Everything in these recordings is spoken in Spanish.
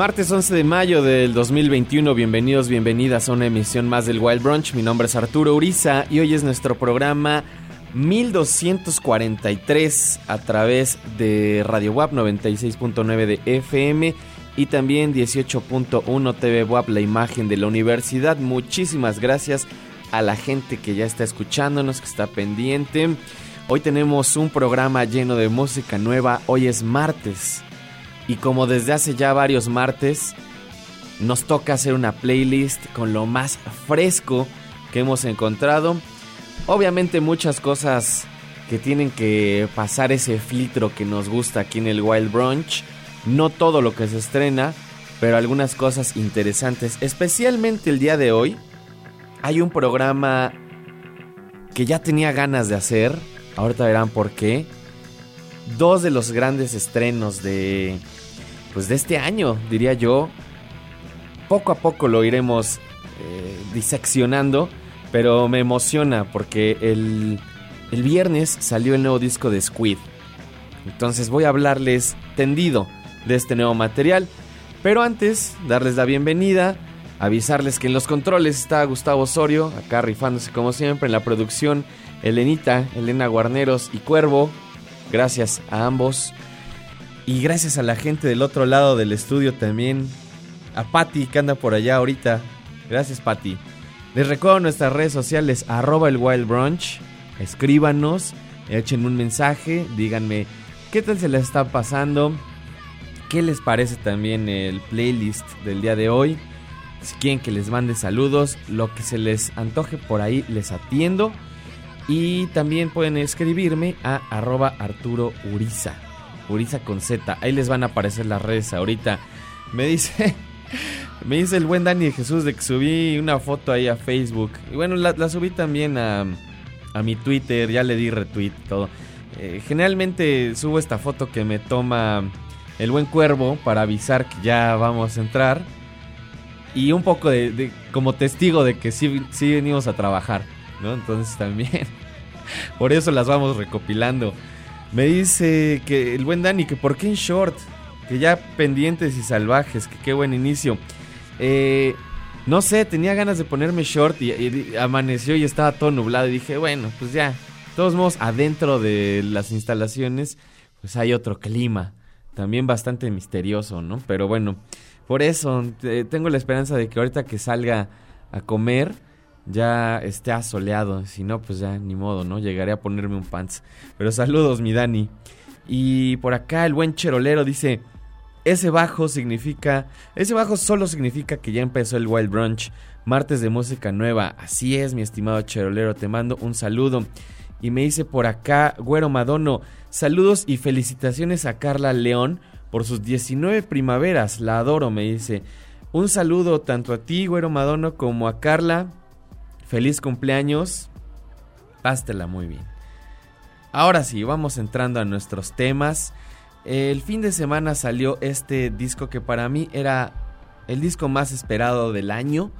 Martes 11 de mayo del 2021, bienvenidos, bienvenidas a una emisión más del Wild Brunch. Mi nombre es Arturo Uriza y hoy es nuestro programa 1243 a través de Radio WAP 96.9 de FM y también 18.1 TV WAP, la imagen de la universidad. Muchísimas gracias a la gente que ya está escuchándonos, que está pendiente. Hoy tenemos un programa lleno de música nueva. Hoy es martes y como desde hace ya varios martes, nos toca hacer una playlist con lo más fresco que hemos encontrado. Obviamente muchas cosas que tienen que pasar ese filtro que nos gusta aquí en el Wild Brunch. No todo lo que se estrena, pero algunas cosas interesantes. Especialmente el día de hoy hay un programa que ya tenía ganas de hacer. Ahorita verán por qué. Dos de los grandes estrenos de pues de este año, diría yo. Poco a poco lo iremos eh, diseccionando, pero me emociona porque el, el viernes salió el nuevo disco de Squid. Entonces voy a hablarles tendido de este nuevo material. Pero antes, darles la bienvenida, avisarles que en los controles está Gustavo Osorio, acá rifándose como siempre en la producción, Elenita, Elena Guarneros y Cuervo. Gracias a ambos. Y gracias a la gente del otro lado del estudio también. A Patti que anda por allá ahorita. Gracias Patti. Les recuerdo nuestras redes sociales arroba el Wild Brunch. Escríbanos, echen un mensaje, díganme qué tal se les está pasando. ¿Qué les parece también el playlist del día de hoy? Si quieren que les mande saludos, lo que se les antoje por ahí les atiendo. Y también pueden escribirme a arroba Arturo Uriza. Uriza con Z. Ahí les van a aparecer las redes ahorita. Me dice. Me dice el buen Dani de Jesús de que subí una foto ahí a Facebook. Y bueno, la, subí también a, a, mi Twitter. Ya le di retweet todo. Eh, generalmente subo esta foto que me toma el buen cuervo para avisar que ya vamos a entrar. Y un poco de, como testigo de que sí, sí venimos a trabajar. ¿no? Entonces también. Por eso las vamos recopilando. Me dice que el buen Dani, que por qué en short, que ya pendientes y salvajes, que qué buen inicio. Eh, no sé, tenía ganas de ponerme short y, amaneció y estaba todo nublado y dije, bueno, pues ya, de todos modos, adentro de las instalaciones, pues hay otro clima, también bastante misterioso, ¿no? Pero bueno, por eso tengo la esperanza de que ahorita que salga a comer, ya esté asoleado. Si no, pues ya ni modo, ¿no? Llegaré a ponerme un pants. Pero saludos, mi Dani. Y por acá el buen cherolero dice, ese bajo significa, ese bajo solo significa que ya empezó el Wild Brunch, martes de música nueva. Así es, mi estimado cherolero, te mando un saludo. Y me dice por acá, Güero Madono, saludos y felicitaciones a Carla León por sus 19 primaveras. La adoro, me dice. Un saludo tanto a ti, Güero Madono, como a Carla. Feliz cumpleaños. Pásatela muy bien. Ahora sí, vamos entrando a nuestros temas. El fin de semana salió este disco que para mí era el disco más esperado del año.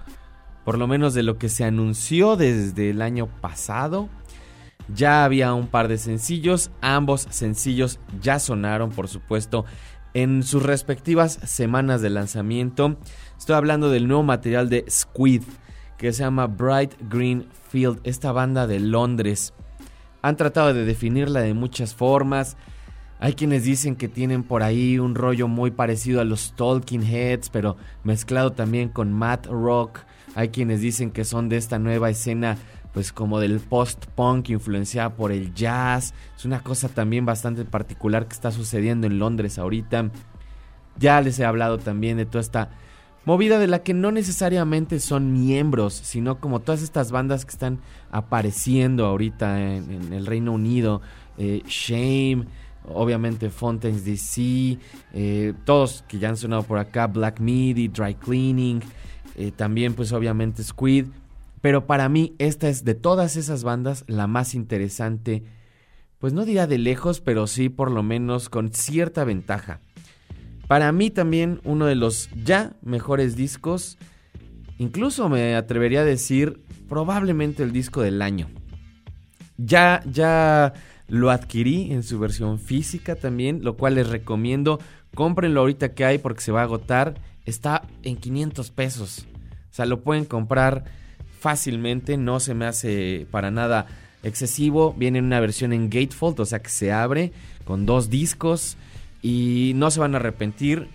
Por lo menos de lo que se anunció desde el año pasado. Ya había un par de sencillos. Ambos sencillos ya sonaron, por supuesto, en sus respectivas semanas de lanzamiento. Estoy hablando del nuevo material de Squid que se llama Bright Green Field, esta banda de Londres. Han tratado de definirla de muchas formas. Hay quienes dicen que tienen por ahí un rollo muy parecido a los Talking Heads, pero mezclado también con Matt Rock. Hay quienes dicen que son de esta nueva escena, pues como del post-punk influenciada por el jazz. Es una cosa también bastante particular que está sucediendo en Londres ahorita. Ya les he hablado también de toda esta movida de la que no necesariamente son miembros, sino como todas estas bandas que están apareciendo ahorita en, el Reino Unido, eh, Shame, obviamente Fontaines DC, eh, todos que ya han sonado por acá, Black Midi, Dry Cleaning, eh, también pues obviamente Squid, pero para mí esta es de todas esas bandas la más interesante, pues no diría de lejos, pero sí por lo menos con cierta ventaja. Para mí también uno de los ya mejores discos, incluso me atrevería a decir probablemente el disco del año. Ya, ya lo adquirí en su versión física también, lo cual les recomiendo. Cómprenlo ahorita que hay porque se va a agotar. Está en 500 pesos. O sea, lo pueden comprar fácilmente, no se me hace para nada excesivo. Viene en una versión en gatefold, o sea que se abre con dos discos y no se van a arrepentir.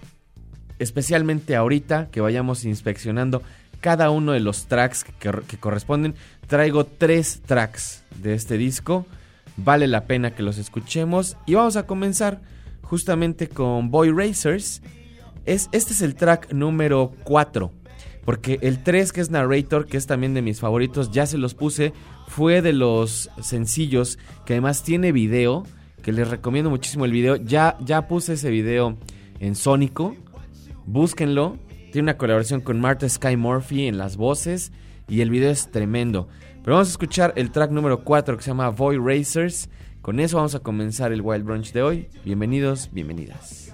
Especialmente ahorita que vayamos inspeccionando cada uno de los tracks que, corresponden. Traigo tres tracks de este disco vale la pena que los escuchemos. Y vamos a comenzar justamente con Boy Racers. Es, este es el track número 4. Porque el 3, que es Narrator, que es también de mis favoritos, ya se los puse. Fue de los sencillos que además tiene video. Que les recomiendo muchísimo el video. Ya, ya puse ese video en Sónico. Búsquenlo. Tiene una colaboración con Martha Sky Murphy en las voces. Y el video es tremendo. Pero vamos a escuchar el track número 4 que se llama Void Racers. Con eso vamos a comenzar el Wild Brunch de hoy. Bienvenidos, bienvenidas.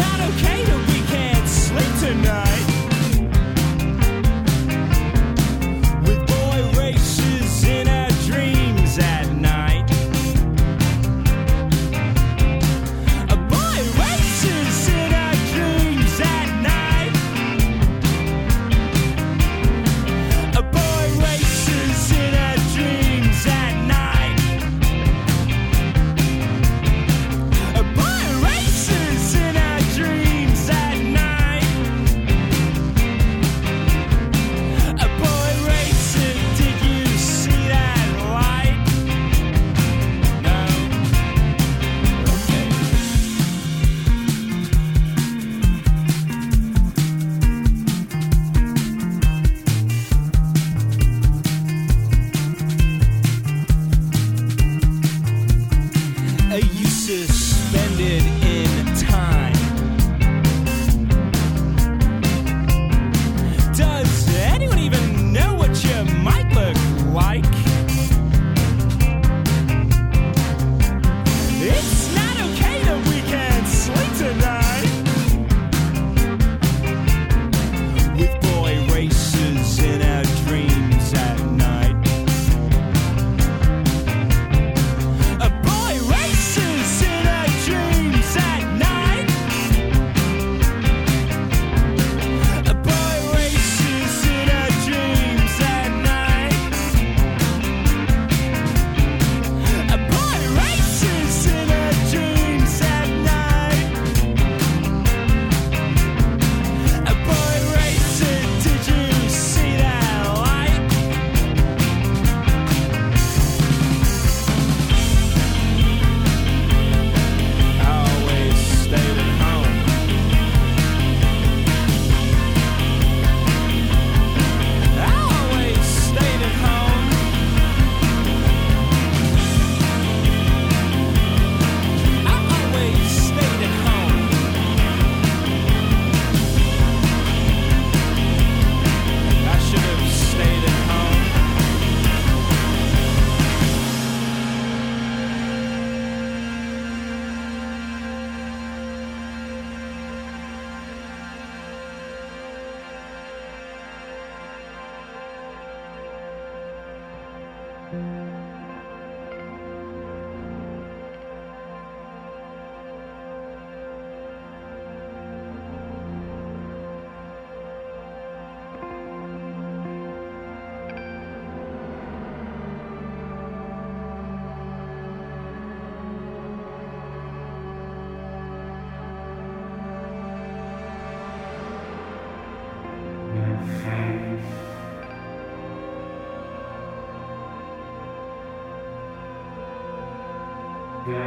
not okay to Bye.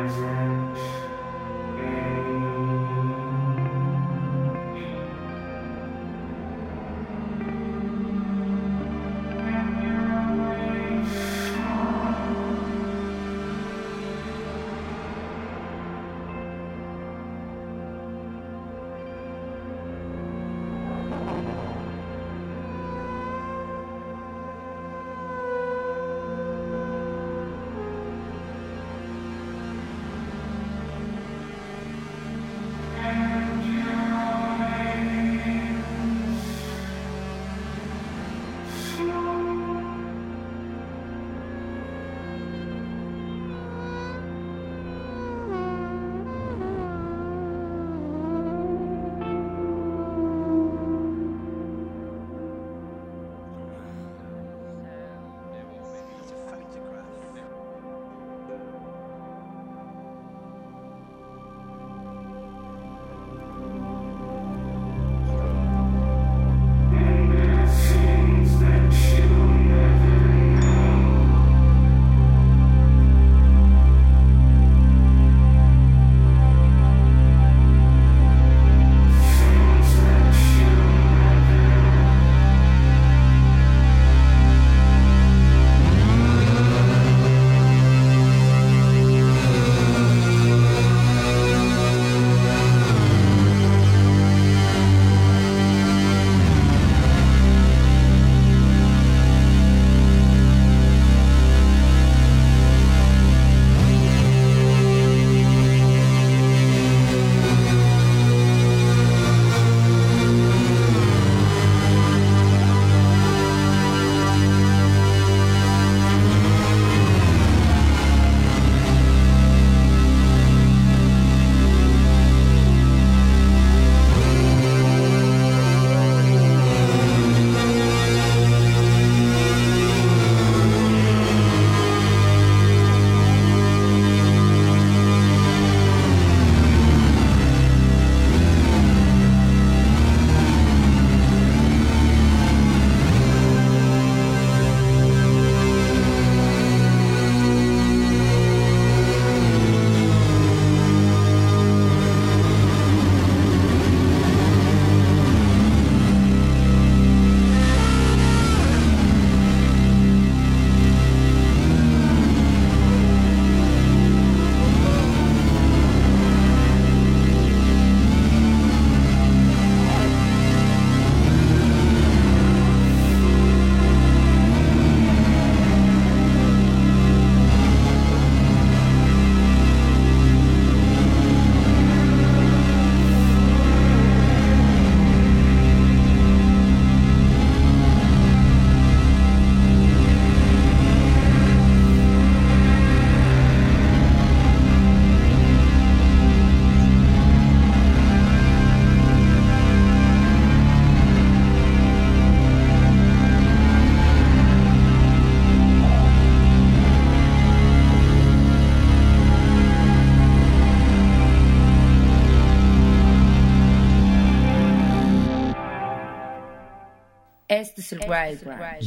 Amen.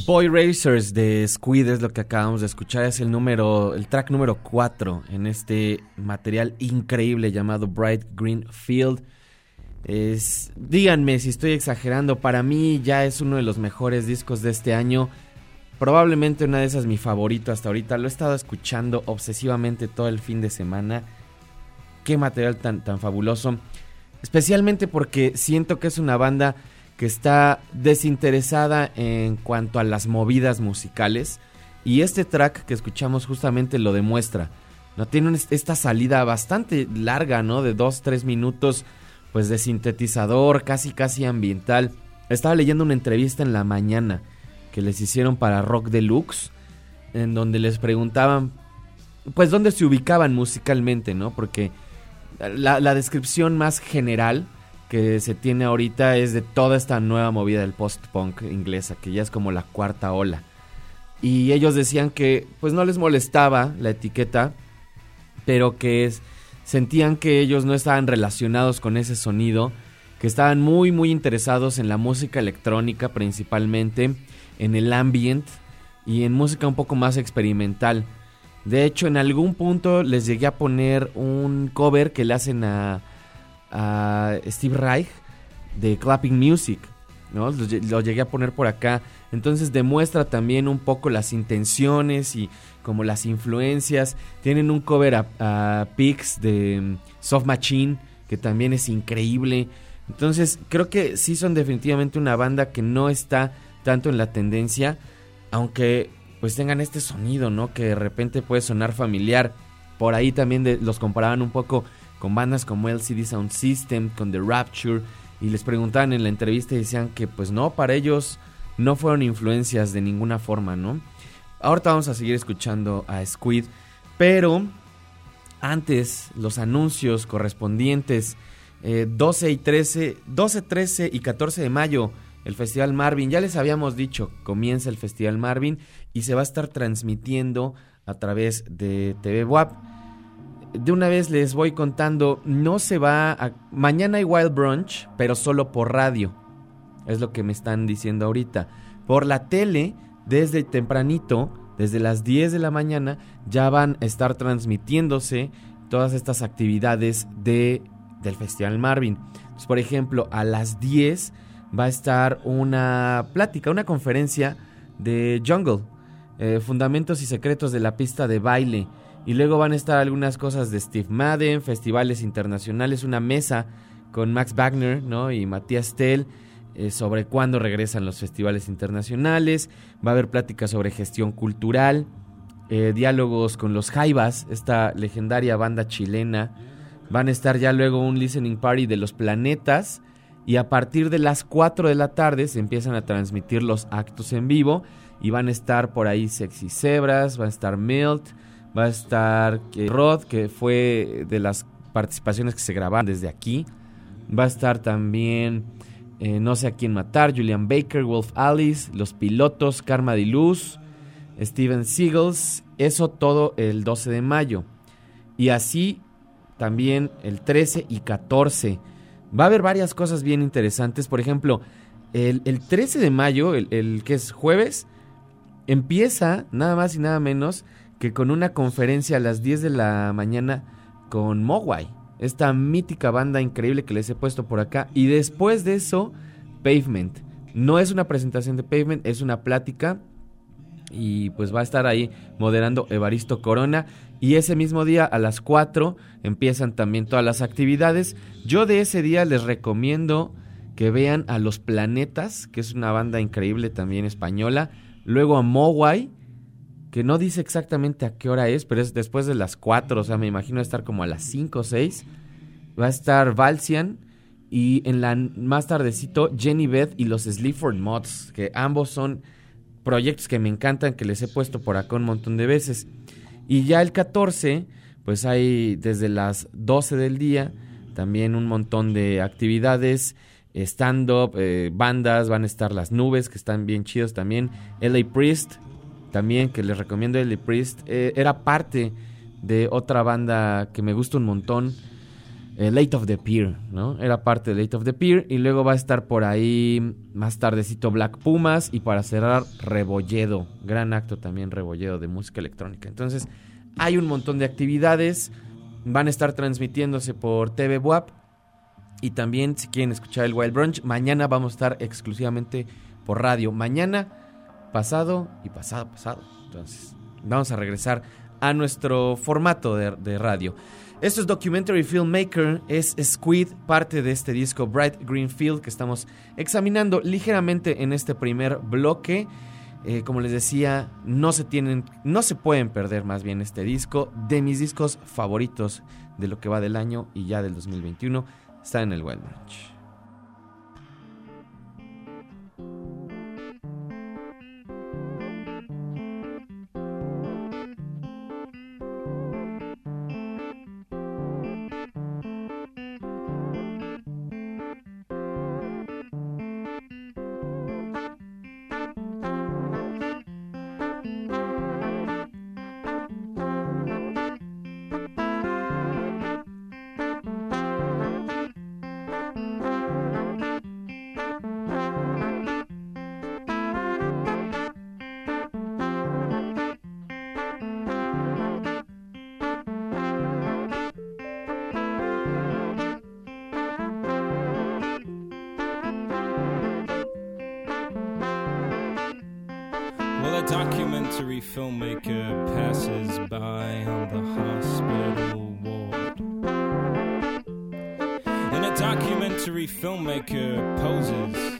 Boy Racers de Squid es lo que acabamos de escuchar, es el número, el track número 4 en este material increíble llamado Bright Green Field. Es, díganme si estoy exagerando, para mí ya es uno de los mejores discos de este año. Probablemente una de esas mi favorito hasta ahorita. Lo he estado escuchando obsesivamente todo el fin de semana. Qué material tan, tan fabuloso. Especialmente porque siento que es una banda que está desinteresada en cuanto a las movidas musicales y este track que escuchamos justamente lo demuestra. No tiene esta salida bastante larga, ¿no? De 2-3 minutos, pues de sintetizador, casi casi ambiental. Estaba leyendo una entrevista en la mañana que les hicieron para Rock Deluxe, en donde les preguntaban, pues, dónde se ubicaban musicalmente, ¿no? Porque la, la descripción más general que se tiene ahorita es de toda esta nueva movida del post-punk inglesa, que ya es como la cuarta ola. Y ellos decían que pues no les molestaba la etiqueta, pero que sentían que ellos no estaban relacionados con ese sonido, que estaban muy muy interesados en la música electrónica principalmente, en el ambient y en música un poco más experimental. De hecho, en algún punto les llegué a poner un cover que le hacen a, a Steve Reich de Clapping Music. ¿no? Lo, llegué a poner por acá. Entonces demuestra también un poco las intenciones y como las influencias. Tienen un cover a, a Pix de mm, Soft Machine que también es increíble. Entonces creo que sí son definitivamente una banda que no está tanto en la tendencia, aunque pues tengan este sonido, ¿no? Que de repente puede sonar familiar. Por ahí también los comparaban un poco con bandas como LCD Sound System, con The Rapture, y les preguntaban en la entrevista y decían que pues no, para ellos no fueron influencias de ninguna forma, ¿no? Ahorita vamos a seguir escuchando a Squid, pero antes los anuncios correspondientes 12 eh, y 13, 12, 13 y 14 de mayo el Festival Marvin. Ya les habíamos dicho, comienza el Festival Marvin y se va a estar transmitiendo a través de TV WAP. De una vez les voy contando, no se va a... Mañana hay Wild Brunch, pero solo por radio. Es lo que me están diciendo ahorita. Por la tele, desde tempranito, desde las 10 de la mañana, ya van a estar transmitiéndose todas estas actividades de, del Festival Marvin. por ejemplo, a las 10 va a estar una plática, una conferencia de Jungle, eh, Fundamentos y Secretos de la Pista de Baile. Y luego van a estar algunas cosas de Steve Madden, festivales internacionales, una mesa con Max Wagner ¿no? y Matías Tell eh, sobre cuándo regresan los festivales internacionales. Va a haber pláticas sobre gestión cultural, eh, diálogos con los Jaivas, esta legendaria banda chilena. Van a estar ya luego un listening party de los planetas y a partir de las 4 de la tarde se empiezan a transmitir los actos en vivo y van a estar por ahí Sexy Zebras, va a estar Milt, va a estar Rod, que fue de las participaciones que se grabaron desde aquí, va a estar también eh, No sé a quién matar, Julian Baker, Wolf Alice, Los Pilotos, Karma de Luz, Steven Seagulls, eso todo el 12 de mayo. Y así también el 13 y 14 Va a haber varias cosas bien interesantes. Por ejemplo, el, 13 de mayo, el, que es jueves, empieza nada más y nada menos que con una conferencia a las 10 de la mañana con Mogwai. Esta mítica banda increíble que les he puesto por acá. Y después de eso, Pavement. No es una presentación de Pavement, es una plática. Y pues va a estar ahí moderando Evaristo Corona. Y ese mismo día a las 4 empiezan también todas las actividades. Yo de ese día les recomiendo que vean a Los Planetas, que es una banda increíble también española. Luego a Mowai, que no dice exactamente a qué hora es, pero es después de las 4, o sea, me imagino estar como a las 5 o 6. Va a estar Valsian y en la más tardecito Jenny Beth y los Sleaford Mods, que ambos son proyectos que me encantan, que les he puesto por acá un montón de veces. Y ya el 14, pues hay desde las 12 del día también un montón de actividades, stand-up, eh, bandas, van a estar las nubes, que están bien chidos también. LA Priest, también, que les recomiendo LA Priest, eh, era parte de otra banda que me gusta un montón. Eh, Late of the Pier, ¿no? Era parte de Late of the Pier. Y luego va a estar por ahí más tardecito Black Pumas. Y para cerrar, Rebolledo. Gran acto también, Rebolledo de música electrónica. Entonces, hay un montón de actividades. Van a estar transmitiéndose por TV WAP. Y también, si quieren escuchar el Wild Brunch, mañana vamos a estar exclusivamente por radio. Mañana, pasado y pasado, pasado. Entonces, vamos a regresar a nuestro formato de, radio. Esto es Documentary Filmmaker, es Squid, parte de este disco Bright Green Field que estamos examinando ligeramente en este primer bloque. Eh, como les decía, no se tienen, no se pueden perder más bien este disco. De mis discos favoritos de lo que va del año y ya del 2021 está en el Wild Branch. Documentary filmmaker passes by on the hospital ward. And a documentary filmmaker poses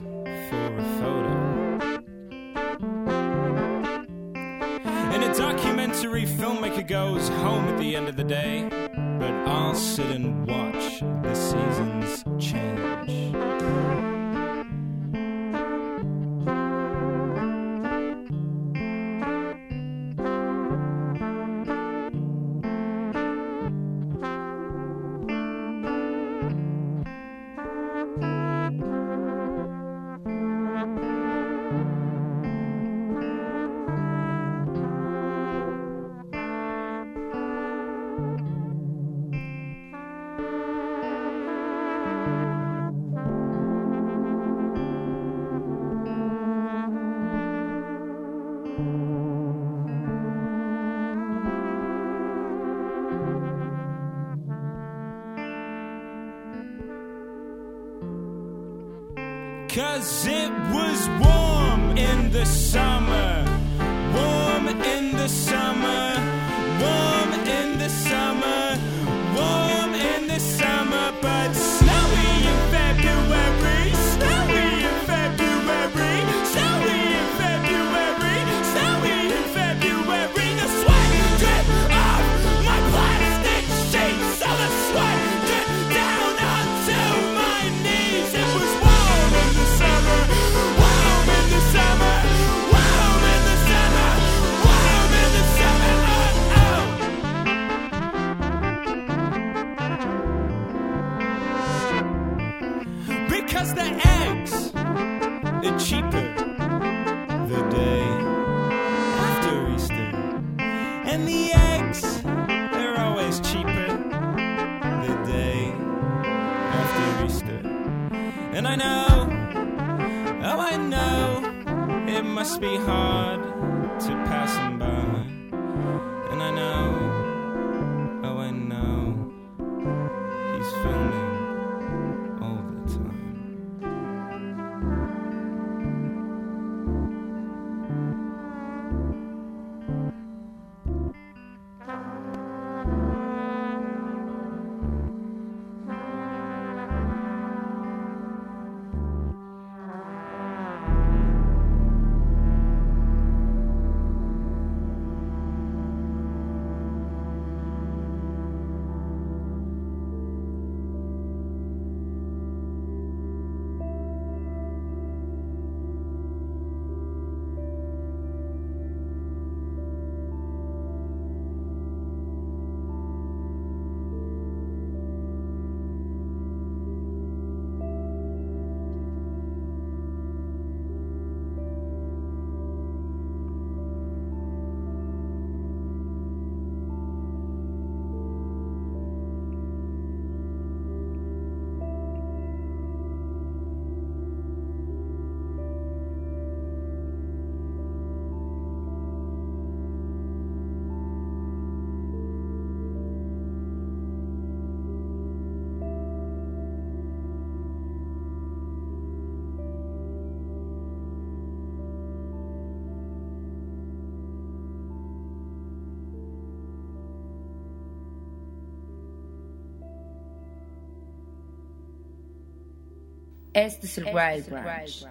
Este es el Wild Branch.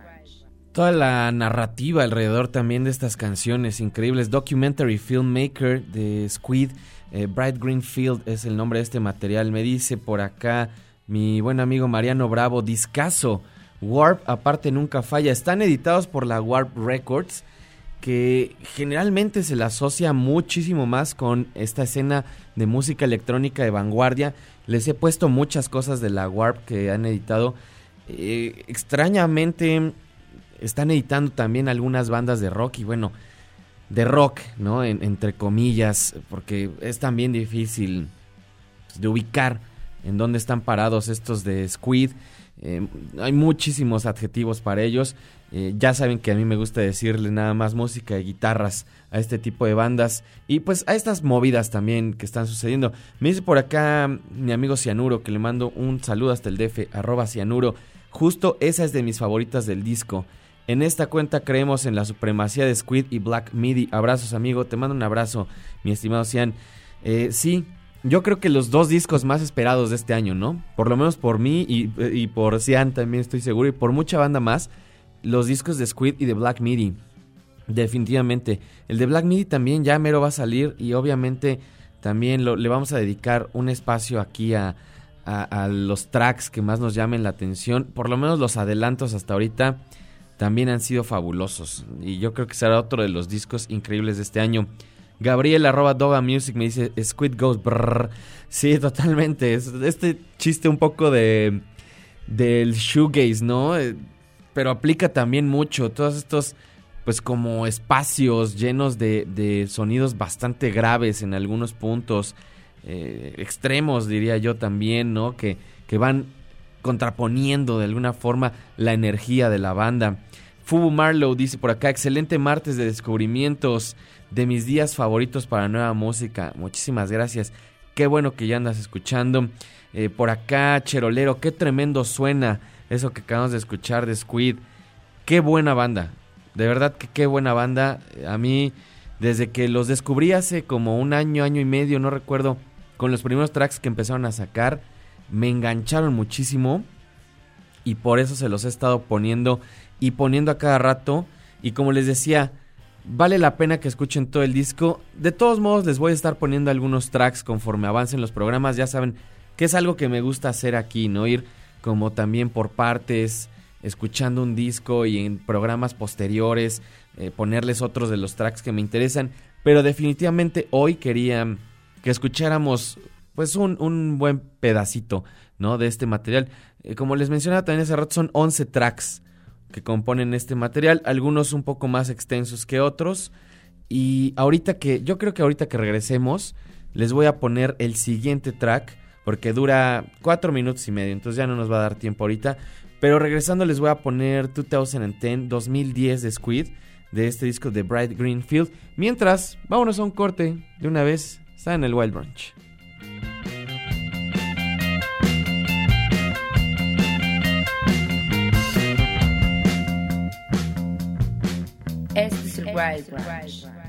Toda la narrativa alrededor también de estas canciones increíbles. Documentary Filmmaker de Squid, eh, Bright Greenfield es el nombre de este material. Me dice por acá mi buen amigo Mariano Bravo, discaso. Warp, aparte nunca falla. Están editados por la Warp Records, que generalmente se la asocia muchísimo más con esta escena de música electrónica de vanguardia. Les he puesto muchas cosas de la Warp que han editado. Eh, extrañamente están editando también algunas bandas de rock y bueno, de rock, ¿no? En- entre comillas, porque es también difícil pues, de ubicar en dónde están parados estos de Squid. Eh, hay muchísimos adjetivos para ellos. Eh, ya saben que a mí me gusta decirle nada más música y guitarras a este tipo de bandas y pues a estas movidas también que están sucediendo. Me dice por acá mi amigo Cianuro que le mando un saludo hasta el DF, arroba Cianuro. Justo esa es de mis favoritas del disco. En esta cuenta creemos en la supremacía de Squid y Black Midi. Abrazos, amigo. Te mando un abrazo, mi estimado Cian. Eh, sí, yo creo que los dos discos más esperados de este año, ¿no? Por lo menos por mí y, por Cian también estoy seguro y por mucha banda más, los discos de Squid y de Black Midi. Definitivamente. El de Black Midi también ya mero va a salir y obviamente también le vamos a dedicar un espacio aquí a, a, los tracks que más nos llamen la atención. Por lo menos los adelantos hasta ahorita también han sido fabulosos. Y yo creo que será otro de los discos increíbles de este año. Gabriel arroba Doga Music me dice Squid Ghost. Brrr. Sí, totalmente. Este chiste un poco de del shoegaze, ¿no? Eh, pero aplica también mucho. Todos estos, pues como espacios llenos de, de sonidos bastante graves en algunos puntos. Eh, extremos, diría yo también, ¿no? Que, que van contraponiendo de alguna forma la energía de la banda. Fubu Marlow dice por acá, excelente martes de descubrimientos de mis días favoritos para nueva música. Muchísimas gracias. Qué bueno que ya andas escuchando. Eh, por acá, Cherolero, qué tremendo suena eso que acabamos de escuchar de Squid. Qué buena banda. De verdad que qué buena banda. A mí, desde que los descubrí hace como un año, año y medio, no recuerdo, con los primeros tracks que empezaron a sacar, me engancharon muchísimo. Y por eso se los he estado poniendo y poniendo a cada rato. Y como les decía, Vale la pena que escuchen todo el disco. De todos modos, les voy a estar poniendo algunos tracks conforme avancen los programas. Ya saben que es algo que me gusta hacer aquí, ¿no? Ir como también por partes, escuchando un disco y en programas posteriores, eh, ponerles otros de los tracks que me interesan. Pero definitivamente hoy quería que escucháramos pues un, un buen pedacito, ¿no? De este material. Eh, como les mencionaba también hace rato, son 11 tracks que componen este material, algunos un poco más extensos que otros. Y ahorita que, yo creo que ahorita que regresemos, les voy a poner el siguiente track, porque dura cuatro minutos y medio, entonces ya no nos va a dar tiempo ahorita. Pero regresando les voy a poner 2010, 2010 de Squid, de este disco de Bright Green Field. Mientras, vámonos a un corte de una vez, está en el Wild Branch. Este es el Wild Branch.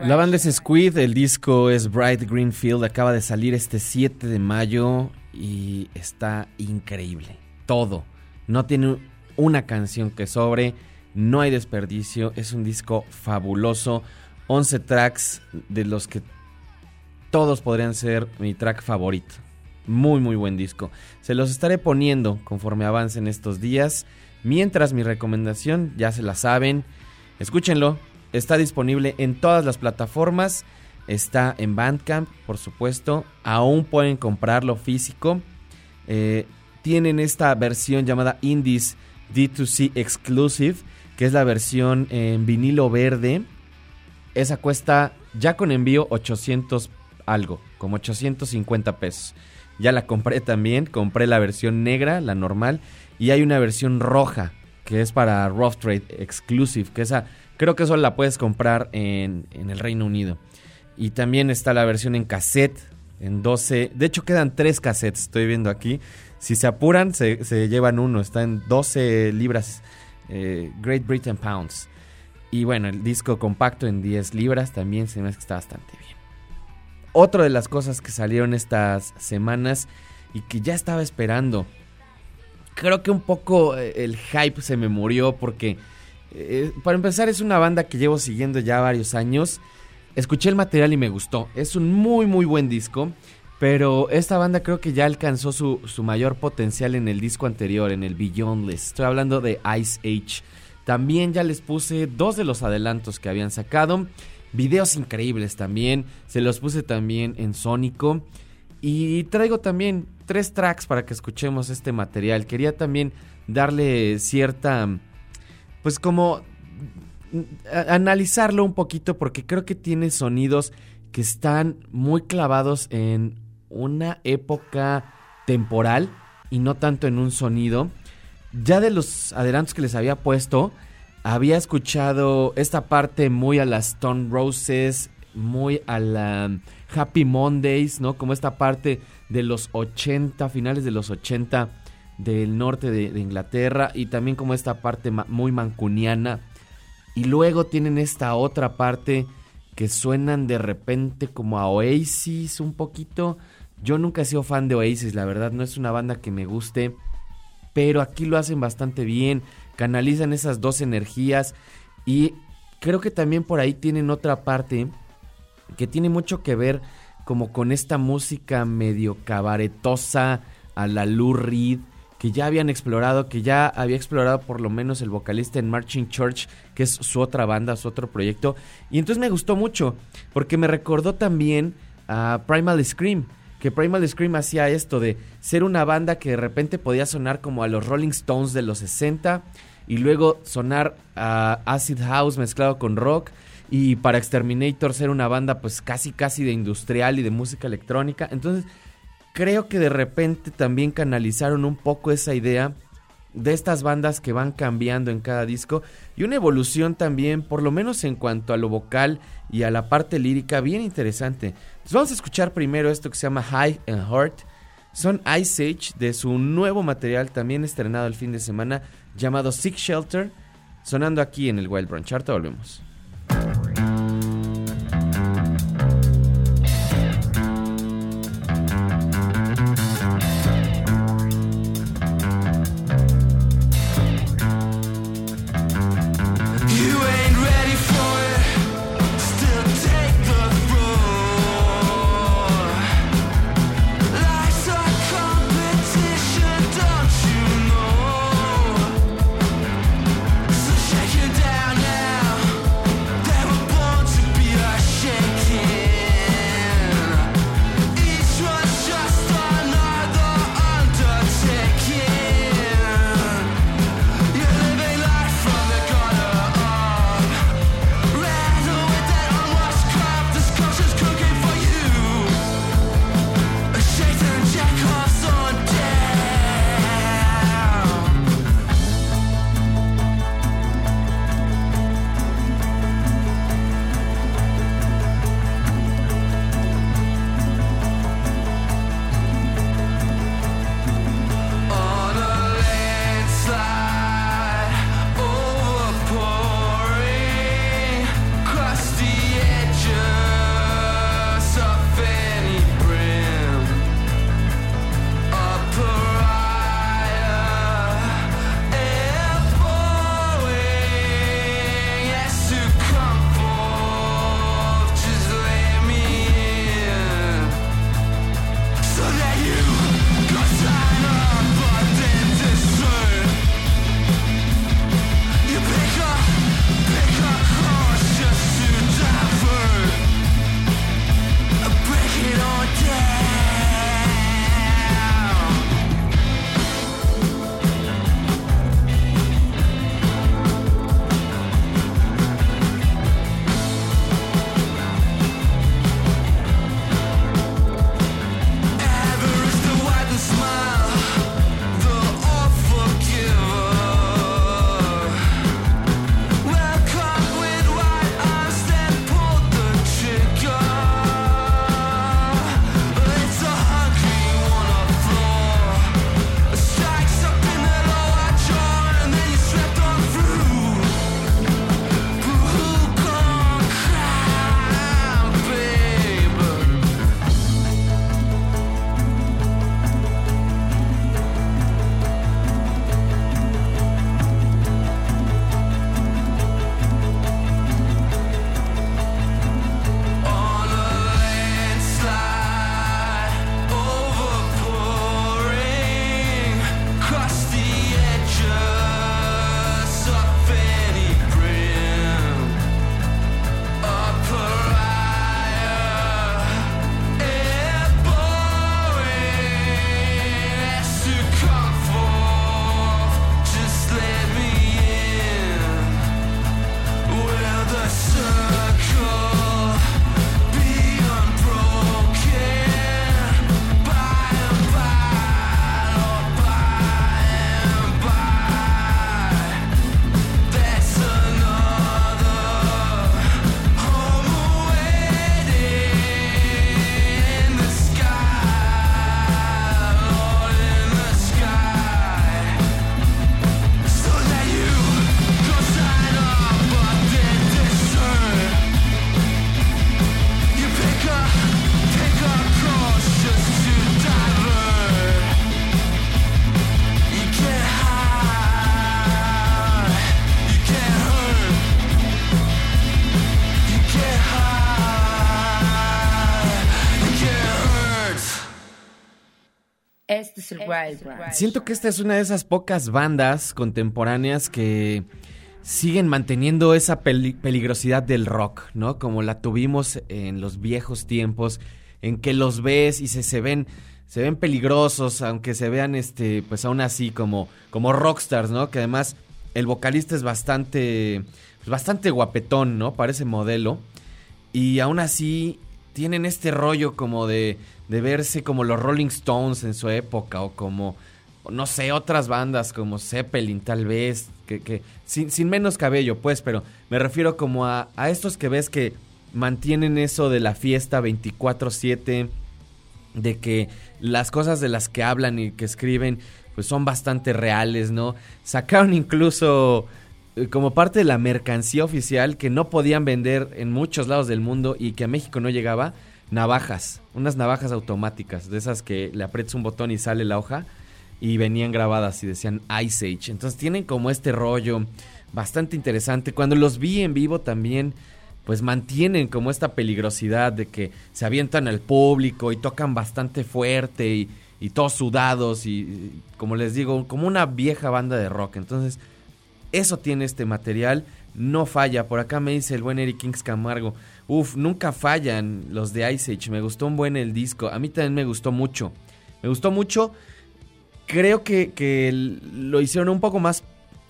La banda es Squid, el disco es Bright Greenfield, acaba de salir este 7 de mayo y está increíble. Todo. No tiene una canción que sobre, no hay desperdicio, es un disco fabuloso. 11 tracks de los que todos podrían ser mi track favorito. Muy, muy buen disco. Se los estaré poniendo conforme avancen estos días. Mientras mi recomendación, ya se la saben, escúchenlo. Está disponible en todas las plataformas. Está en Bandcamp, por supuesto. Aún pueden comprarlo físico. Eh, tienen esta versión llamada Indies D2C Exclusive, que es la versión en vinilo verde. Esa cuesta ya con envío 800 algo, como 850 pesos. Ya la compré también, compré la versión negra, la normal, y hay una versión roja, que es para Rough Trade Exclusive, que esa creo que solo la puedes comprar en, el Reino Unido. Y también está la versión en cassette, en 12, de hecho quedan tres cassettes, estoy viendo aquí. Si se apuran, se, se llevan uno, está en 12 libras, eh, Great Britain Pounds. Y bueno, el disco compacto en 10 libras también se me hace que está bastante bien. Otra de las cosas que salieron estas semanas y que ya estaba esperando. Creo que un poco eh, el hype se me murió porque, eh, para empezar, es una banda que llevo siguiendo ya varios años. Escuché el material y me gustó. Es un muy, muy buen disco. Pero esta banda creo que ya alcanzó su, su mayor potencial en el disco anterior, en el Beyondless. Estoy hablando de Ice Age. También ya les puse dos de los adelantos que habían sacado. Videos increíbles también. Se los puse también en Sónico. Y traigo también tres tracks para que escuchemos este material. Quería también darle cierta... Pues como... Analizarlo un poquito porque creo que tiene sonidos que están muy clavados en una época temporal y no tanto en un sonido. Ya de los adelantos que les había puesto, había escuchado esta parte muy a las Stone Roses, muy a la Happy Mondays, ¿no? Como esta parte de los 80, finales de los 80 del norte de, Inglaterra y también como esta parte muy mancuniana. Y luego tienen esta otra parte que suenan de repente como a Oasis un poquito. Yo nunca he sido fan de Oasis, la verdad no es una banda que me guste, pero aquí lo hacen bastante bien, canalizan esas dos energías y creo que también por ahí tienen otra parte que tiene mucho que ver como con esta música medio cabaretosa a la Lou Reed que ya habían explorado, que ya había explorado por lo menos el vocalista en Marching Church, que es su otra banda, su otro proyecto. Y entonces me gustó mucho, porque me recordó también a Primal Scream, que Primal Scream hacía esto de ser una banda que de repente podía sonar como a los Rolling Stones de los 60 y luego sonar a acid house mezclado con rock y para Exterminator ser una banda pues casi casi de industrial y de música electrónica. Entonces creo que de repente también canalizaron un poco esa idea de estas bandas que van cambiando en cada disco y una evolución también, por lo menos en cuanto a lo vocal y a la parte lírica, bien interesante. Entonces vamos a escuchar primero esto que se llama High and Heart. Son Ice Age de su nuevo material también estrenado el fin de semana llamado Sick Shelter, sonando aquí en el Wild Branch. Ahorita volvemos. Wild Branch. Siento que esta es una de esas pocas bandas contemporáneas que siguen manteniendo esa peli- peligrosidad del rock, ¿no? Como la tuvimos en los viejos tiempos, en que los ves y se, se ven se ven peligrosos, aunque se vean este pues aún así como como rockstars, ¿no? Que además el vocalista es bastante pues, bastante guapetón, ¿no? Parece modelo y aún así tienen este rollo como de de verse como los Rolling Stones en su época o como no sé, otras bandas como Zeppelin tal vez, que, que sin, sin menos cabello pues, pero me refiero como a, a estos que ves que mantienen eso de la fiesta 24/7, de que las cosas de las que hablan y que escriben pues son bastante reales, ¿no? Sacaron incluso como parte de la mercancía oficial que no podían vender en muchos lados del mundo y que a México no llegaba, navajas, unas navajas automáticas, de esas que le aprietas un botón y sale la hoja y venían grabadas y decían Ice Age. Entonces tienen como este rollo bastante interesante. Cuando los vi en vivo también, pues mantienen como esta peligrosidad de que se avientan al público y tocan bastante fuerte y, y todos sudados y, y, como les digo, como una vieja banda de rock. Entonces, eso tiene este material, no falla. Por acá me dice el buen Eric Kings Camargo, uf, nunca fallan los de Ice Age. Me gustó un buen el disco. A mí también me gustó mucho. Me gustó mucho creo que, que, lo hicieron un poco más,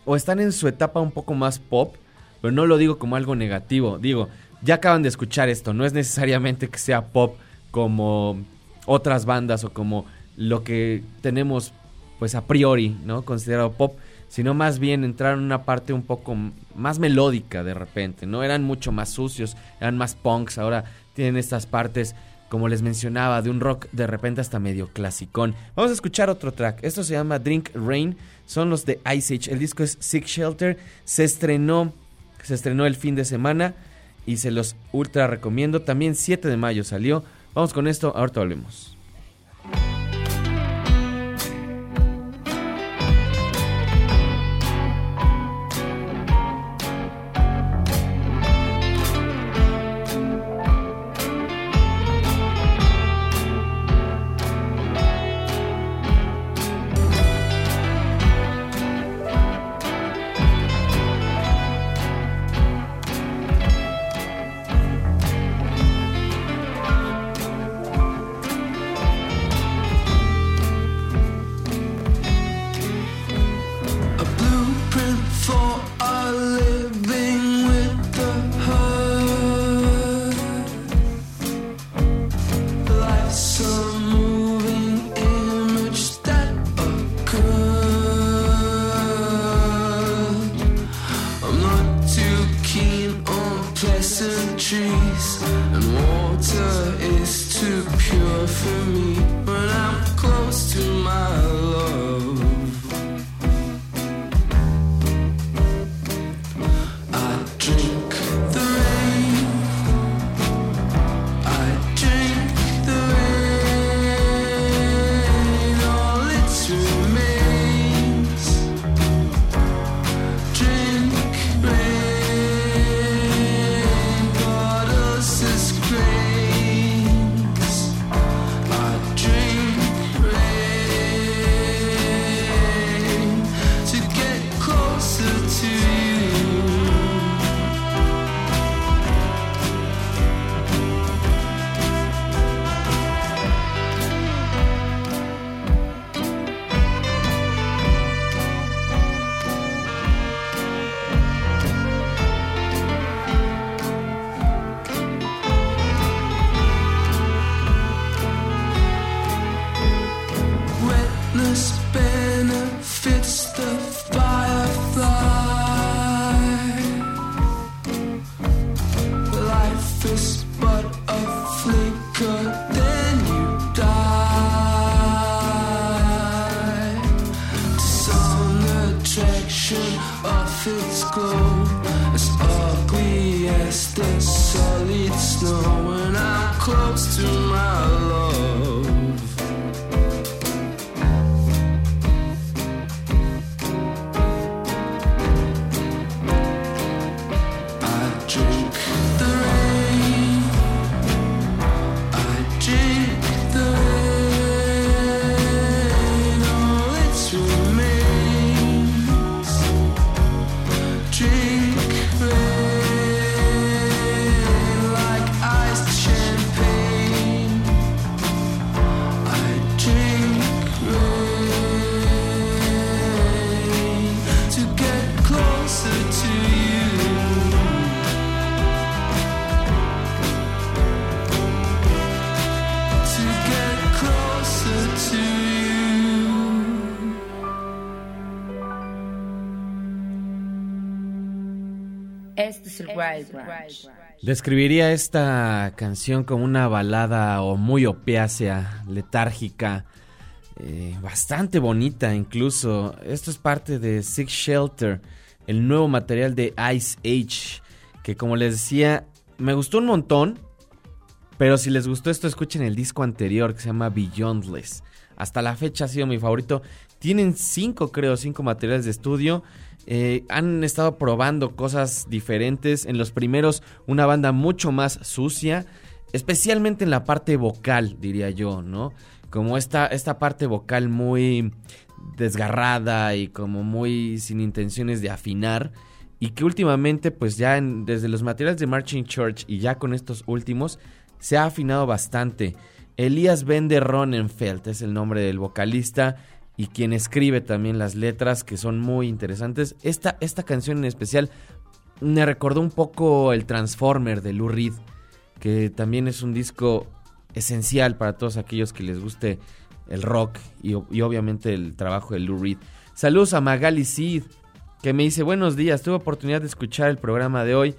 o están en su etapa un poco más pop, pero no lo digo como algo negativo. Digo, ya acaban de escuchar esto, no es necesariamente que sea pop como otras bandas o como lo que tenemos pues a priori, ¿no? Considerado pop, sino más bien entraron en una parte un poco más melódica de repente, ¿no? Eran mucho más sucios, eran más punks, ahora tienen estas partes como les mencionaba, de un rock de repente hasta medio clasicón. Vamos a escuchar otro track. Esto se llama Drink Rain. Son los de Ice Age. El disco es Sick Shelter. Se estrenó, se estrenó el fin de semana y se los ultra recomiendo. También 7 de mayo salió. Vamos con esto, ahorita volvemos. its glow as ugly as the solid snow. When I'm close to Describiría esta canción como una balada o muy opiácea, letárgica, eh, bastante bonita incluso. Esto es parte de Six Shelter, el nuevo material de Ice Age, que como les decía, me gustó un montón, pero si les gustó esto, escuchen el disco anterior que se llama Beyondless. Hasta la fecha ha sido mi favorito. Tienen cinco, creo, cinco materiales de estudio. Eh, han estado probando cosas diferentes. En los primeros, una banda mucho más sucia. Especialmente en la parte vocal, diría yo, ¿no? Como esta, esta parte vocal muy desgarrada y como muy sin intenciones de afinar. Y que últimamente, pues ya desde los materiales de Marching Church y ya con estos últimos, se ha afinado bastante. Elías Bender Ronenfeld es el nombre del vocalista y quien escribe también las letras que son muy interesantes. Esta, esta canción en especial me recordó un poco el Transformer de Lou Reed, que también es un disco esencial para todos aquellos que les guste el rock y, obviamente el trabajo de Lou Reed. Saludos a Magali Sid, que me dice buenos días, tuve oportunidad de escuchar el programa de hoy.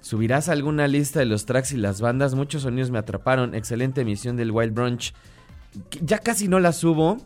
¿Subirás alguna lista de los tracks y las bandas? Muchos sonidos me atraparon. Excelente emisión del Wild Brunch. Ya casi no la subo,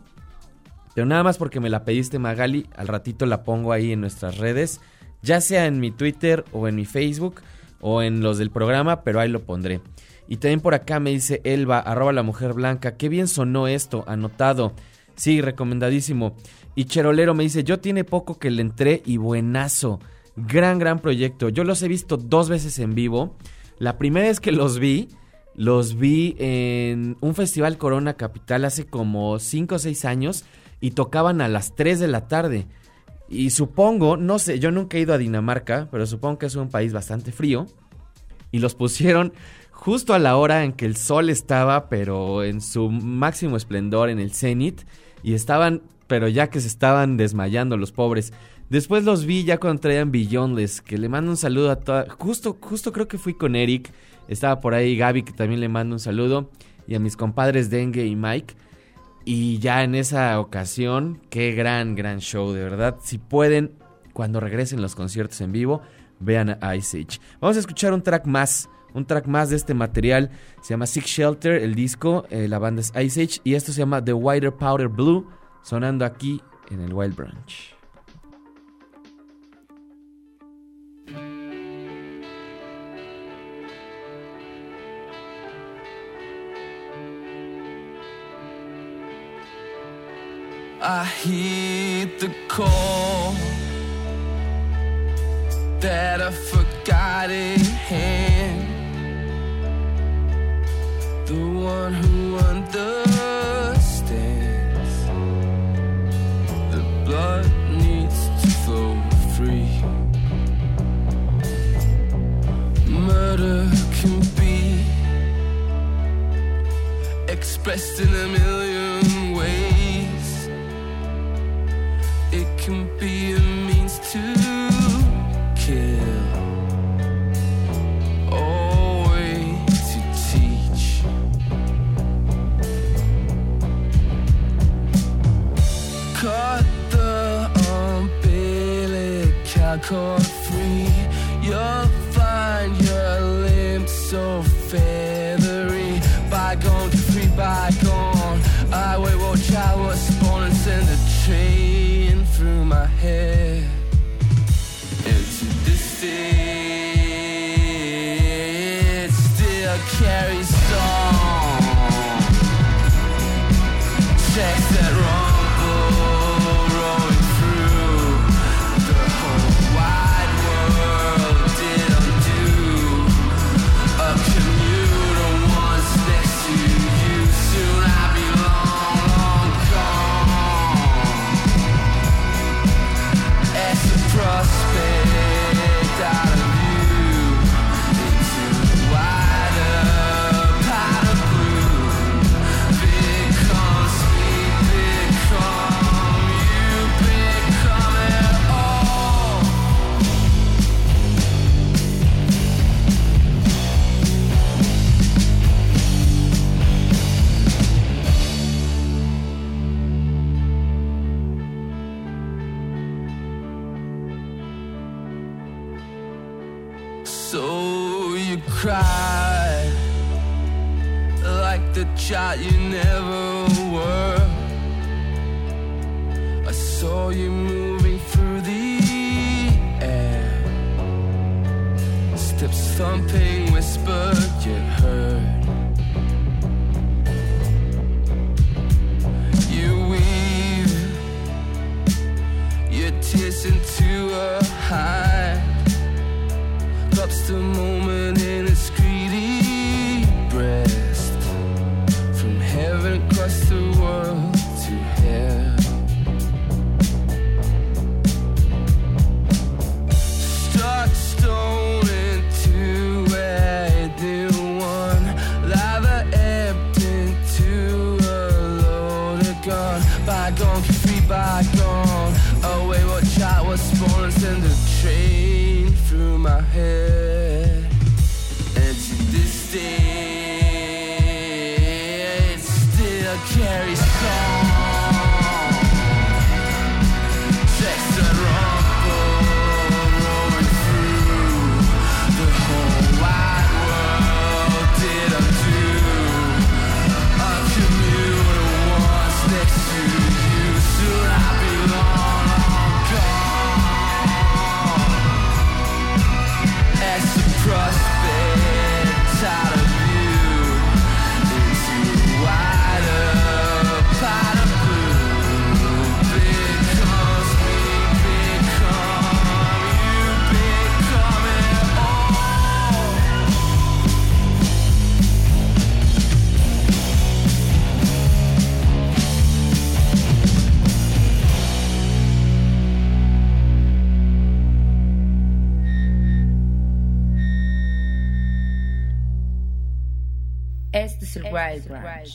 pero nada más porque me la pediste Magali, al ratito la pongo ahí en nuestras redes, ya sea en mi Twitter o en mi Facebook o en los del programa, pero ahí lo pondré. Y también por acá me dice Elba, arroba la mujer blanca, qué bien sonó esto, anotado. Sí, recomendadísimo. Y Cherolero me dice, yo tiene poco que le entré y buenazo. Gran, gran proyecto. Yo los he visto dos veces en vivo. La primera vez que los vi, los vi en un festival Corona Capital hace como 5 o 6 años y tocaban a las 3 de la tarde. Y supongo, no sé, yo nunca he ido a Dinamarca, pero supongo que es un país bastante frío. Y los pusieron justo a la hora en que el sol estaba, pero en su máximo esplendor, en el cenit. Y estaban, pero ya que se estaban desmayando los pobres. Después los vi ya cuando traían Beyondless, que le mando un saludo a toda... Justo, justo creo que fui con Eric. Estaba por ahí Gaby, que también le mando un saludo. Y a mis compadres Dengue y Mike. Y ya en esa ocasión, qué gran, gran show, de verdad. Si pueden, cuando regresen los conciertos en vivo, vean a Ice Age. Vamos a escuchar un track más, un track más de este material. Se llama Six Shelter, el disco, eh, la banda es Ice Age. Y esto se llama The Whiter Powder Blue, sonando aquí en el Wild Branch. I heed the call that a forgotten hand, the one who understands. The blood needs to flow free. Murder can be expressed in a million can be a means to kill or way to teach. Cut the umbilical cord free. You'll find your limbs so feathery. Bygone free bygone. I wait, watch, I was head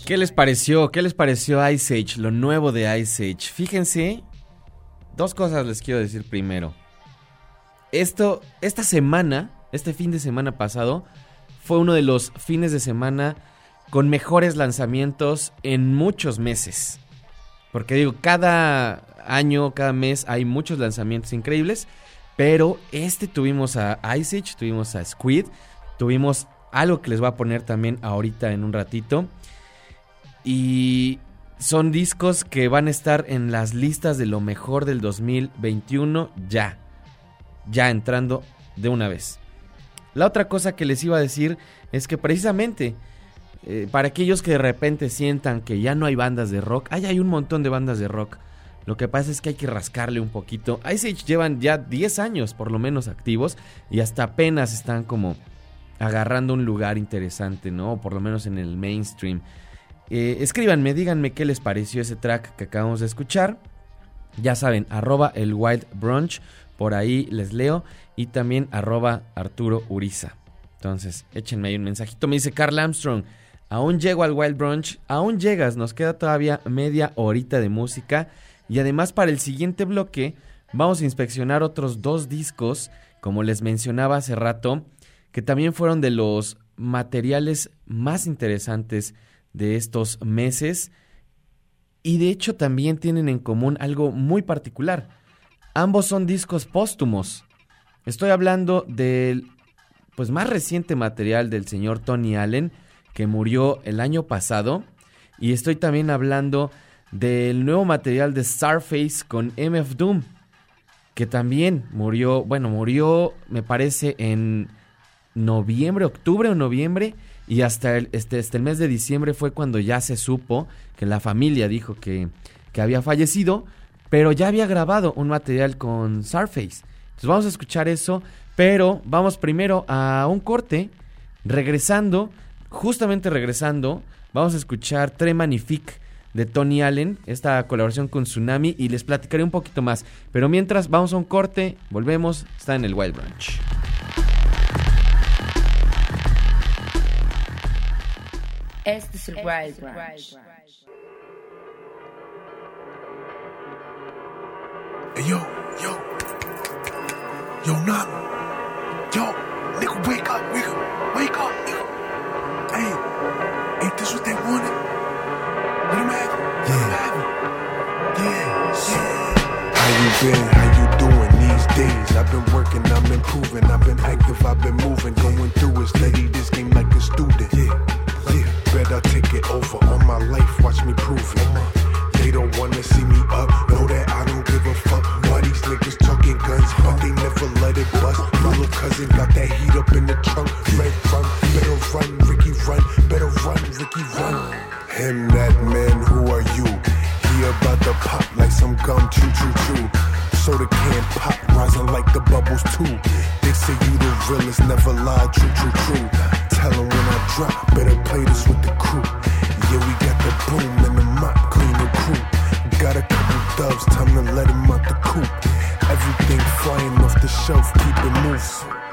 ¿Qué les pareció? ¿Qué les pareció Ice Age? Lo nuevo de Ice Age. Fíjense, dos cosas les quiero decir primero. Esto, esta semana, este fin de semana pasado, fue uno de los fines de semana con mejores lanzamientos en muchos meses. Porque digo, cada año, cada mes hay muchos lanzamientos increíbles. Pero este tuvimos a Ice Age, tuvimos a Squid, tuvimos algo que les voy a poner también ahorita en un ratito. Y son discos que van a estar en las listas de lo mejor del 2021 ya. Ya entrando de una vez. La otra cosa que les iba a decir es que precisamente eh, para aquellos que de repente sientan que ya no hay bandas de rock, ay, hay un montón de bandas de rock. Lo que pasa es que hay que rascarle un poquito. Ice Age llevan ya 10 años por lo menos activos y hasta apenas están como agarrando un lugar interesante, ¿no? Por lo menos en el mainstream. Eh, escríbanme, díganme qué les pareció ese track que acabamos de escuchar. Ya saben, arroba el Wild Brunch, por ahí les leo. Y también arroba Arturo Uriza. Entonces, échenme ahí un mensajito. Me dice Carl Armstrong, aún llego al Wild Brunch, aún llegas, nos queda todavía media horita de música. Y además para el siguiente bloque vamos a inspeccionar otros dos discos, como les mencionaba hace rato, que también fueron de los materiales más interesantes de estos meses y de hecho también tienen en común algo muy particular. Ambos son discos póstumos. Estoy hablando del pues más reciente material del señor Tony Allen que murió el año pasado y estoy también hablando del nuevo material de Starface con MF Doom que también murió, bueno, murió me parece en noviembre, octubre o noviembre, y hasta el, este, el mes de diciembre fue cuando ya se supo que la familia dijo que, que había fallecido, pero ya había grabado un material con Starface. Entonces vamos a escuchar eso, pero vamos primero a un corte, regresando, justamente regresando, vamos a escuchar Tre Magnifique de Tony Allen, esta colaboración con Tsunami, y les platicaré un poquito más. Pero mientras, vamos a un corte, volvemos, está en el Wild Branch. Es el Wild Branch. Hey, yo, yo. Yo, knock. Yo, nigga, wake up, nigga. Wake up, nigga. Hey, ain't this what they wanted? Let them have it. Let them have it. Yeah, yeah. How you been? How you doing these days. I've been working, I'm improving. I've been active, I've been moving. Going through it, study this game like a student. Yeah, yeah. Bet I take it over. All my life, watch me prove it. They don't wanna see me up, know that I don't give a fuck. Why these niggas talking guns, but they never let it bust. My little cousin got that heat up in the trunk. Red run, better run, Ricky run, better run, Ricky run. Him, that man, who are you? He about to pop like some gum, choo choo choo. Soda can pop, rising like the bubbles too. They say you the realest, never lie, true, true, true. Tell Tell 'em when I drop, better play this with the crew. Yeah, we got the boom and the mop, clean the crew. Got a couple doves, time to let 'em out the coop. Everything flying off the shelf, keep it moving.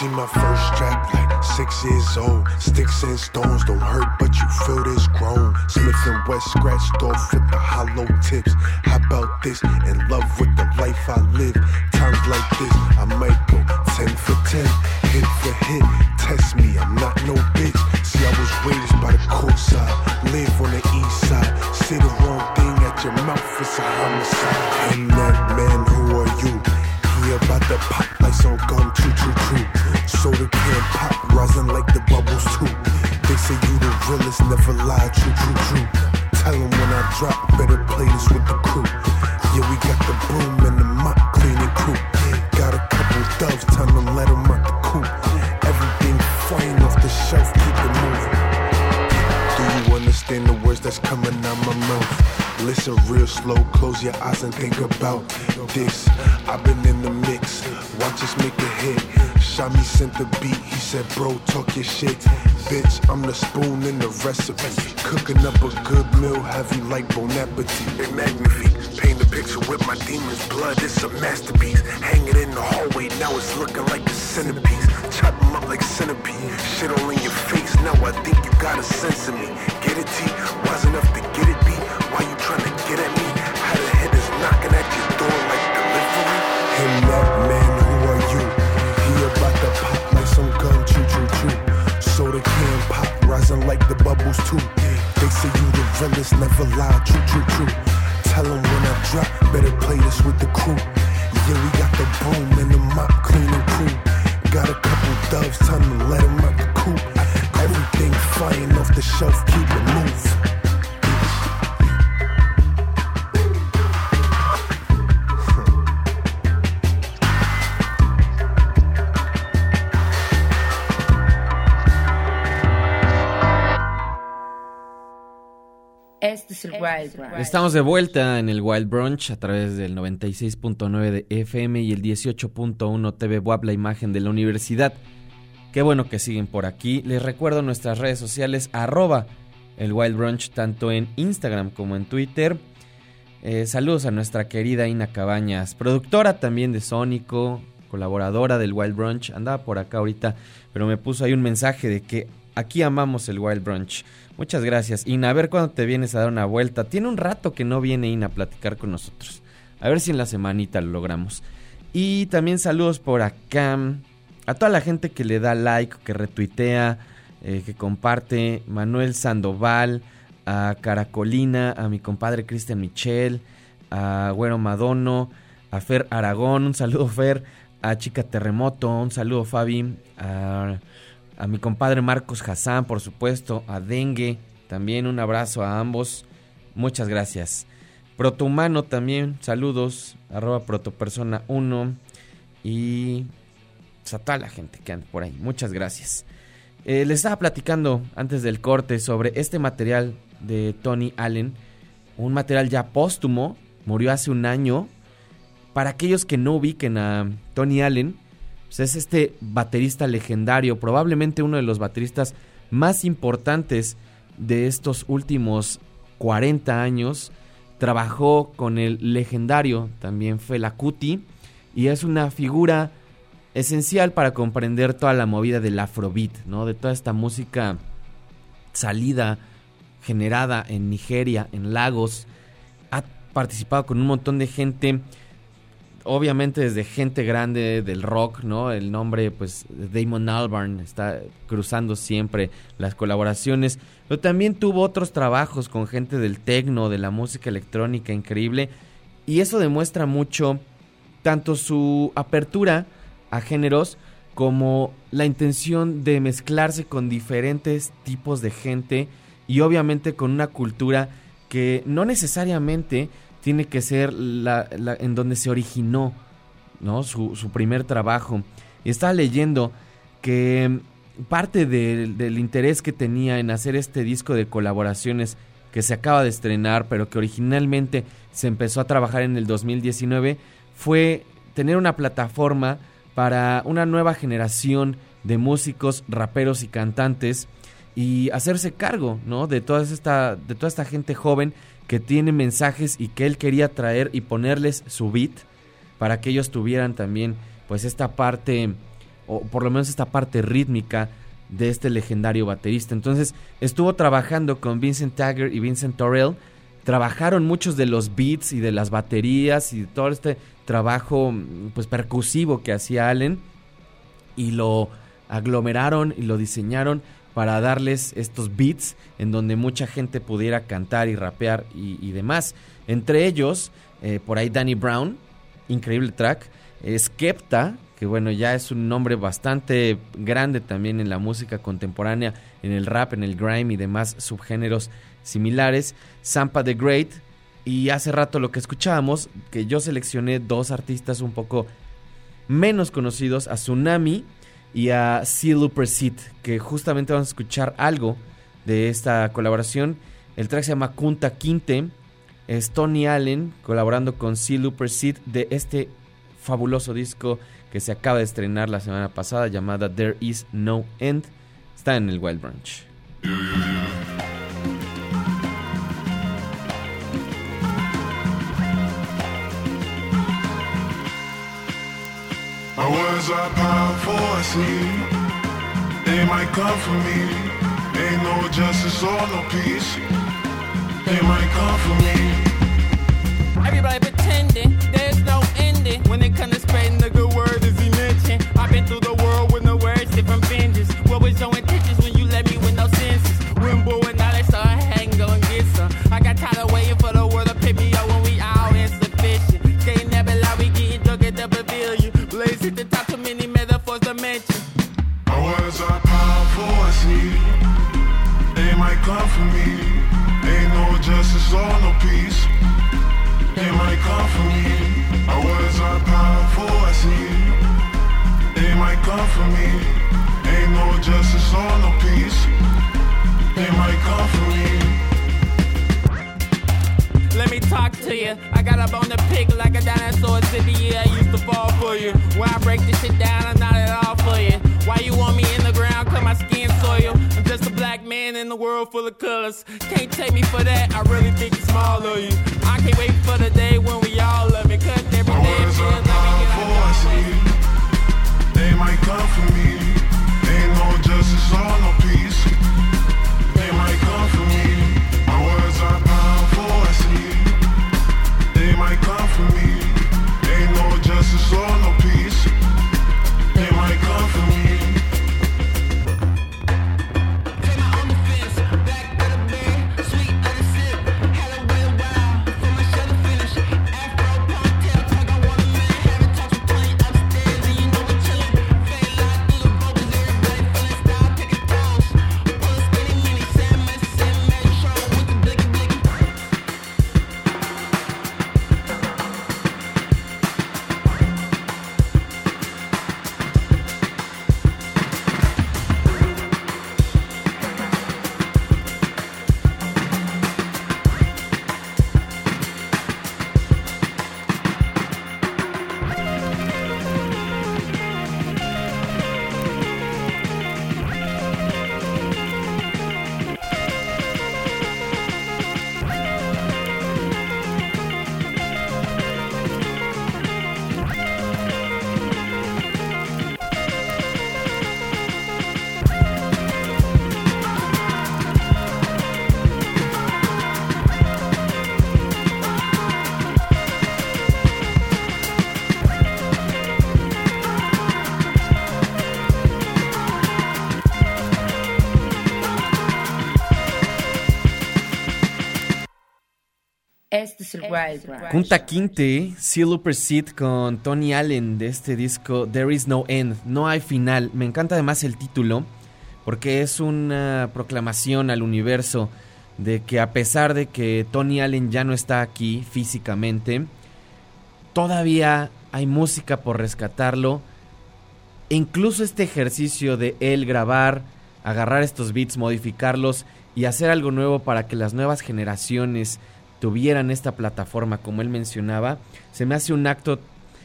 See my first strap like six years old. Sticks and stones don't hurt, but you feel this grown. Smith and West scratched off with the hollow tips. How about this? In love with the life I live. Times like this, I might go 10 for 10, hit for hit. Test me, I'm not no bitch. See, I was raised by the court side, live on the east side. Say the wrong thing at your mouth, it's a homicide. And that man? He about to pop like some gum, choo choo choo. Soda can pop, rising like the bubbles too. They say you the realest, never lie, true, true, true. Tell 'em when I drop, better play this with the crew. Listen real slow, close your eyes and think about this. I've been in the mix, watch us make a hit. Shami sent the beat, he said, Bro, talk your shit. Bitch, I'm the spoon in the recipe. Cooking up a good meal, heavy like Bon Appetit. They magnifique, paint a picture with my demon's blood, it's a masterpiece. Hang it in the hallway, now it's looking like a centerpiece. Chop Chop 'em up like centipede. Shit all in your face, now I think you got a sense of me. Get it, T? Wise enough to get it, B? Why you trying to get at me? How the head is knocking at your like the bubbles too. They say you the realest, never lie, true, true, true. Tell 'em when I drop, better play this with the crew. Yeah, we got the broom and the mop, cleaning crew. Got a couple doves, time to let 'em out the coop. Everything flying off the shelf, keep it moving. Es el Wild Brunch. Estamos de vuelta en el Wild Brunch a través del 96.9 de FM y el 18.1 TV WAP, la imagen de la universidad. Qué bueno que siguen por aquí. Les recuerdo nuestras redes sociales, arroba el Wild Brunch, tanto en Instagram como en Twitter. Eh, saludos a nuestra querida Ina Cabañas, productora también de Sónico, colaboradora del Wild Brunch. Andaba por acá ahorita, pero me puso ahí un mensaje de que aquí amamos el Wild Brunch. Muchas gracias. Ina, a ver cuándo te vienes a dar una vuelta. Tiene un rato que no viene Ina a platicar con nosotros. A ver si en la semanita lo logramos. Y también saludos por acá a toda la gente que le da like, que retuitea, eh, que comparte. Manuel Sandoval, a Caracolina, a mi compadre Cristian Michel, a Güero Madono, a Fer Aragón, un saludo Fer, a Chica Terremoto, un saludo Fabi, a, a mi compadre Marcos Hassan, por supuesto, a Dengue, también un abrazo a ambos, muchas gracias. Protohumano también, saludos, arroba protopersona 1 y pues, a toda la gente que anda por ahí, muchas gracias. Eh, les estaba platicando antes del corte sobre este material de Tony Allen, un material ya póstumo, murió hace un año. Para aquellos que no ubiquen a Tony Allen, pues es este baterista legendario, probablemente uno de los bateristas más importantes de estos últimos 40 años. Trabajó con el legendario también Fela Kuti y es una figura esencial para comprender toda la movida del afrobeat, ¿no? De toda esta música salida, generada en Nigeria, en Lagos. Ha participado con un montón de gente, obviamente desde gente grande del rock, ¿no? El nombre, pues, Damon Albarn está cruzando siempre las colaboraciones. Pero también tuvo otros trabajos con gente del techno, de la música electrónica increíble. Y eso demuestra mucho tanto su apertura a géneros como la intención de mezclarse con diferentes tipos de gente y obviamente con una cultura que no necesariamente tiene que ser la, en donde se originó ¿no? su, su primer trabajo. Y estaba leyendo que parte del interés que tenía en hacer este disco de colaboraciones que se acaba de estrenar, pero que originalmente se empezó a trabajar en el 2019, fue tener una plataforma para una nueva generación de músicos, raperos y cantantes y hacerse cargo, ¿no? De toda esta de toda esta gente joven que tiene mensajes y que él quería traer y ponerles su beat para que ellos tuvieran también pues esta parte o por lo menos esta parte rítmica de este legendario baterista. Entonces estuvo trabajando con Vincent Tagger y Vincent Torrell. Trabajaron muchos de los beats y de las baterías y todo este trabajo pues percusivo que hacía Allen y lo aglomeraron y lo diseñaron para darles estos beats en donde mucha gente pudiera cantar y rapear y, demás. Entre ellos, eh, por ahí Danny Brown, increíble track. Skepta, que bueno, ya es un nombre bastante grande también en la música contemporánea, en el rap, en el grime y demás subgéneros similares. Sampa the Great. Y hace rato lo que escuchábamos, que yo seleccioné dos artistas un poco menos conocidos, a Tsunami y a Sea Lupersit, que justamente vamos a escuchar algo de esta colaboración. El track se llama Kunta Quinte. Es Tony Allen colaborando con Sea Lupersit de este fabuloso disco que se acaba de estrenar la semana pasada llamada There Is No End. Está en el Wild Branch. My words are powerful, I see. They might come for me. Ain't no justice or no peace. They might come for me. Everybody pretending there's no ending when it comes to spreading or no peace. They might come for me. My words are powerful, I see. They might come for me. Ain't no justice or no peace. They might come for me. Let me talk to you. I got up on the pick like a dinosaur city. Yeah, I used to fall for you. When I break this shit down, I'm not at all for you. Why you want me in the ground? Cause my skin soil. I'm just a black man in the world full of colors. Can't take me for that. I really think it's small of you. I can't wait for the day when we all love it. Cause every My day it words feels are like we powerful, I get see. They might come for me. Ain't no justice or no peace. They might come for me. Junta Quinte, Seal Upper Seat con Tony Allen de este disco There Is No End, No Hay Final. Me encanta además el título porque es una proclamación al universo de que a pesar de que Tony Allen ya no está aquí físicamente, todavía hay música por rescatarlo. E incluso este ejercicio de él grabar, agarrar estos beats, modificarlos y hacer algo nuevo para que las nuevas generaciones tuvieran esta plataforma como él mencionaba, se me hace un acto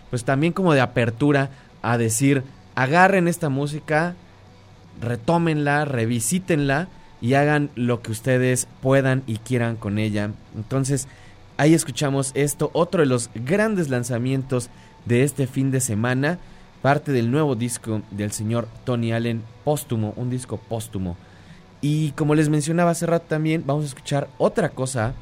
pues también como de apertura a decir, agarren esta música, retómenla, revisítenla y hagan lo que ustedes puedan y quieran con ella. Entonces, ahí escuchamos esto, otro de los grandes lanzamientos de este fin de semana, parte del nuevo disco del señor Tony Allen, póstumo, un disco póstumo. Y como les mencionaba hace rato también, vamos a escuchar otra cosa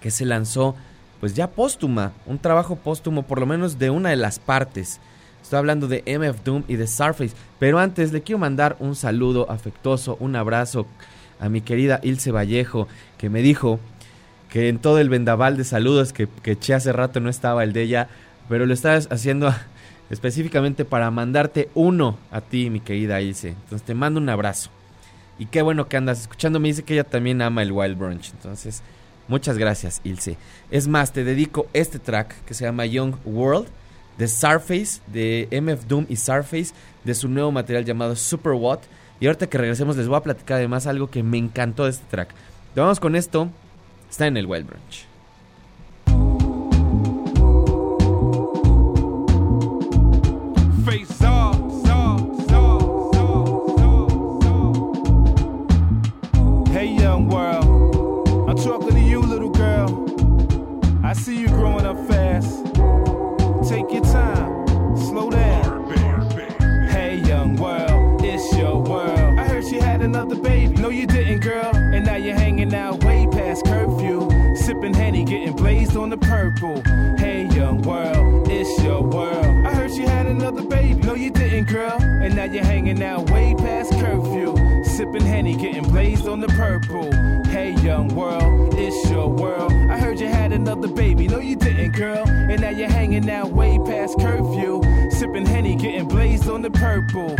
que se lanzó pues ya póstuma, un trabajo póstumo por lo menos de una de las partes. Estoy hablando de MF Doom y de Surface, pero antes le quiero mandar un saludo afectuoso, un abrazo a mi querida Ilse Vallejo, que me dijo que en todo el vendaval de saludos que, que eché hace rato no estaba el de ella, pero lo estaba haciendo específicamente para mandarte uno a ti, mi querida Ilse. Entonces te mando un abrazo. Y qué bueno que andas escuchando. Me dice que ella también ama el Wild Brunch. Entonces, muchas gracias, Ilse. Es más, te dedico este track que se llama Young World de Surface, de MF Doom y Surface, de su nuevo material llamado Super What. Y ahorita que regresemos les voy a platicar además algo que me encantó de este track. Vamos con esto. Está en el Wild Brunch. Purple. Hey, young world, it's your world. I heard you had another baby. No, you didn't, girl. And now you're hanging out way past curfew. Sipping Henny, getting blazed on the purple. Hey, young world, it's your world. I heard you had another baby. No, you didn't, girl. And now you're hanging out way past curfew. Sipping Henny, getting blazed on the purple.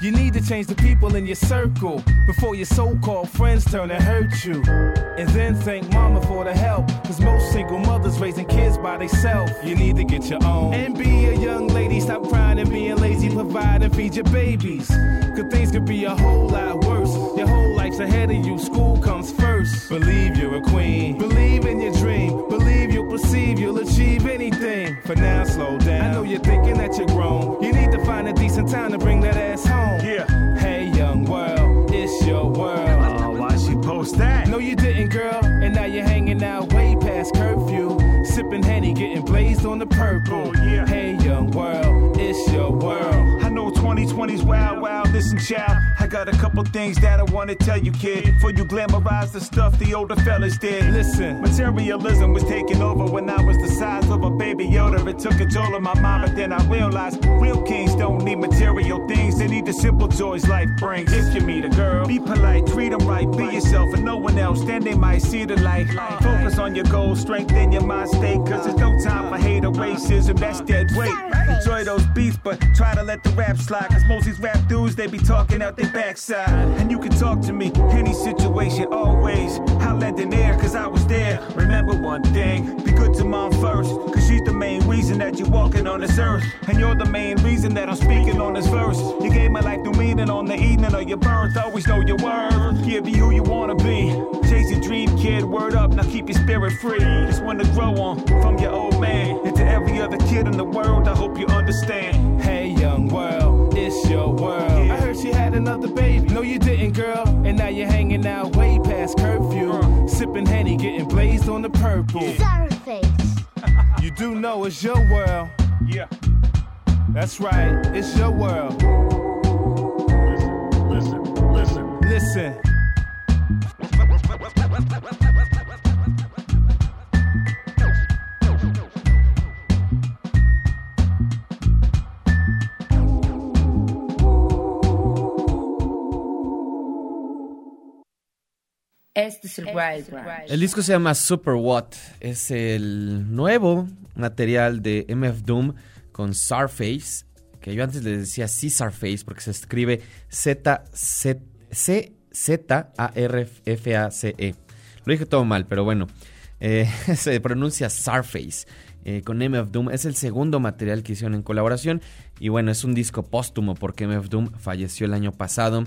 You need to change the people in your circle before your so called friends turn and hurt you. And then thank mama for the help. Cause most single mothers raising kids by themselves. You need to get your own. And be a young lady, stop crying and being lazy. Provide and feed your babies. Cause things could be a whole lot worse. Your whole life's ahead of you, school comes first. Believe you're a queen. Believe in your dream. Believe you'll perceive you'll achieve anything. For now, slow down. I know you're thinking that you're grown. You need to find a decent time to bring that ass home. Yeah. Hey, young world, it's your world. Oh, why she post that? No, you didn't, girl. And now you're hanging out way past curfew. Sipping Henny, getting blazed on the purple. Oh, yeah. Hey, young world, it's your world. I know 2020's wild, wild. Listen, child, I got a couple things that I wanna tell you, kid. Before you glamorize the stuff the older fellas did. Listen. Materialism was taking over when I was the size of a baby Yoda. It took control of my mind, but then I realized real kings don't need material things. They need the simple joys life brings. If you meet a girl, be polite, treat them right, be yourself and no one else. Then they might see the light. Focus on your goals, strengthen your mind state. Cause there's no time for hate or racism. That's dead weight. Enjoy those beats, but try to let the rap slide. Cause most these rap dudes, they be talking out their backside. And you can talk to me, any situation, always. I'll lend an ear, cause I was there. Remember one thing, be good to mom first. Cause she's the main reason that you're walking on this earth. And you're the main reason that I'm speaking on this verse. You gave my life new meaning on the evening of your birth. Always know your worth. Yeah, be who you wanna be. Chase your dream, kid. Word up, now keep your spirit free. Just wanna grow on from your old man. And to every other kid in the world, I hope you understand. Hey, young world, it's your world. I heard she had another baby. No, you didn't, girl. And now you're hanging out way past curfew. Sipping Henny, getting blazed on the purple. You do know it's your world. Yeah. That's right, it's your world. Listen, listen, listen. Listen. Este es el Wild Branch. El disco se llama Super What. Es el nuevo material de MF Doom con Sarface. Que yo antes le decía Sarface porque se escribe Z-Z-A-R-F-A-C-E. Lo dije todo mal, pero bueno. Eh, se pronuncia Sarface. Eh, con MF Doom. Es el segundo material que hicieron en colaboración. Y bueno, es un disco póstumo porque MF Doom falleció el año pasado.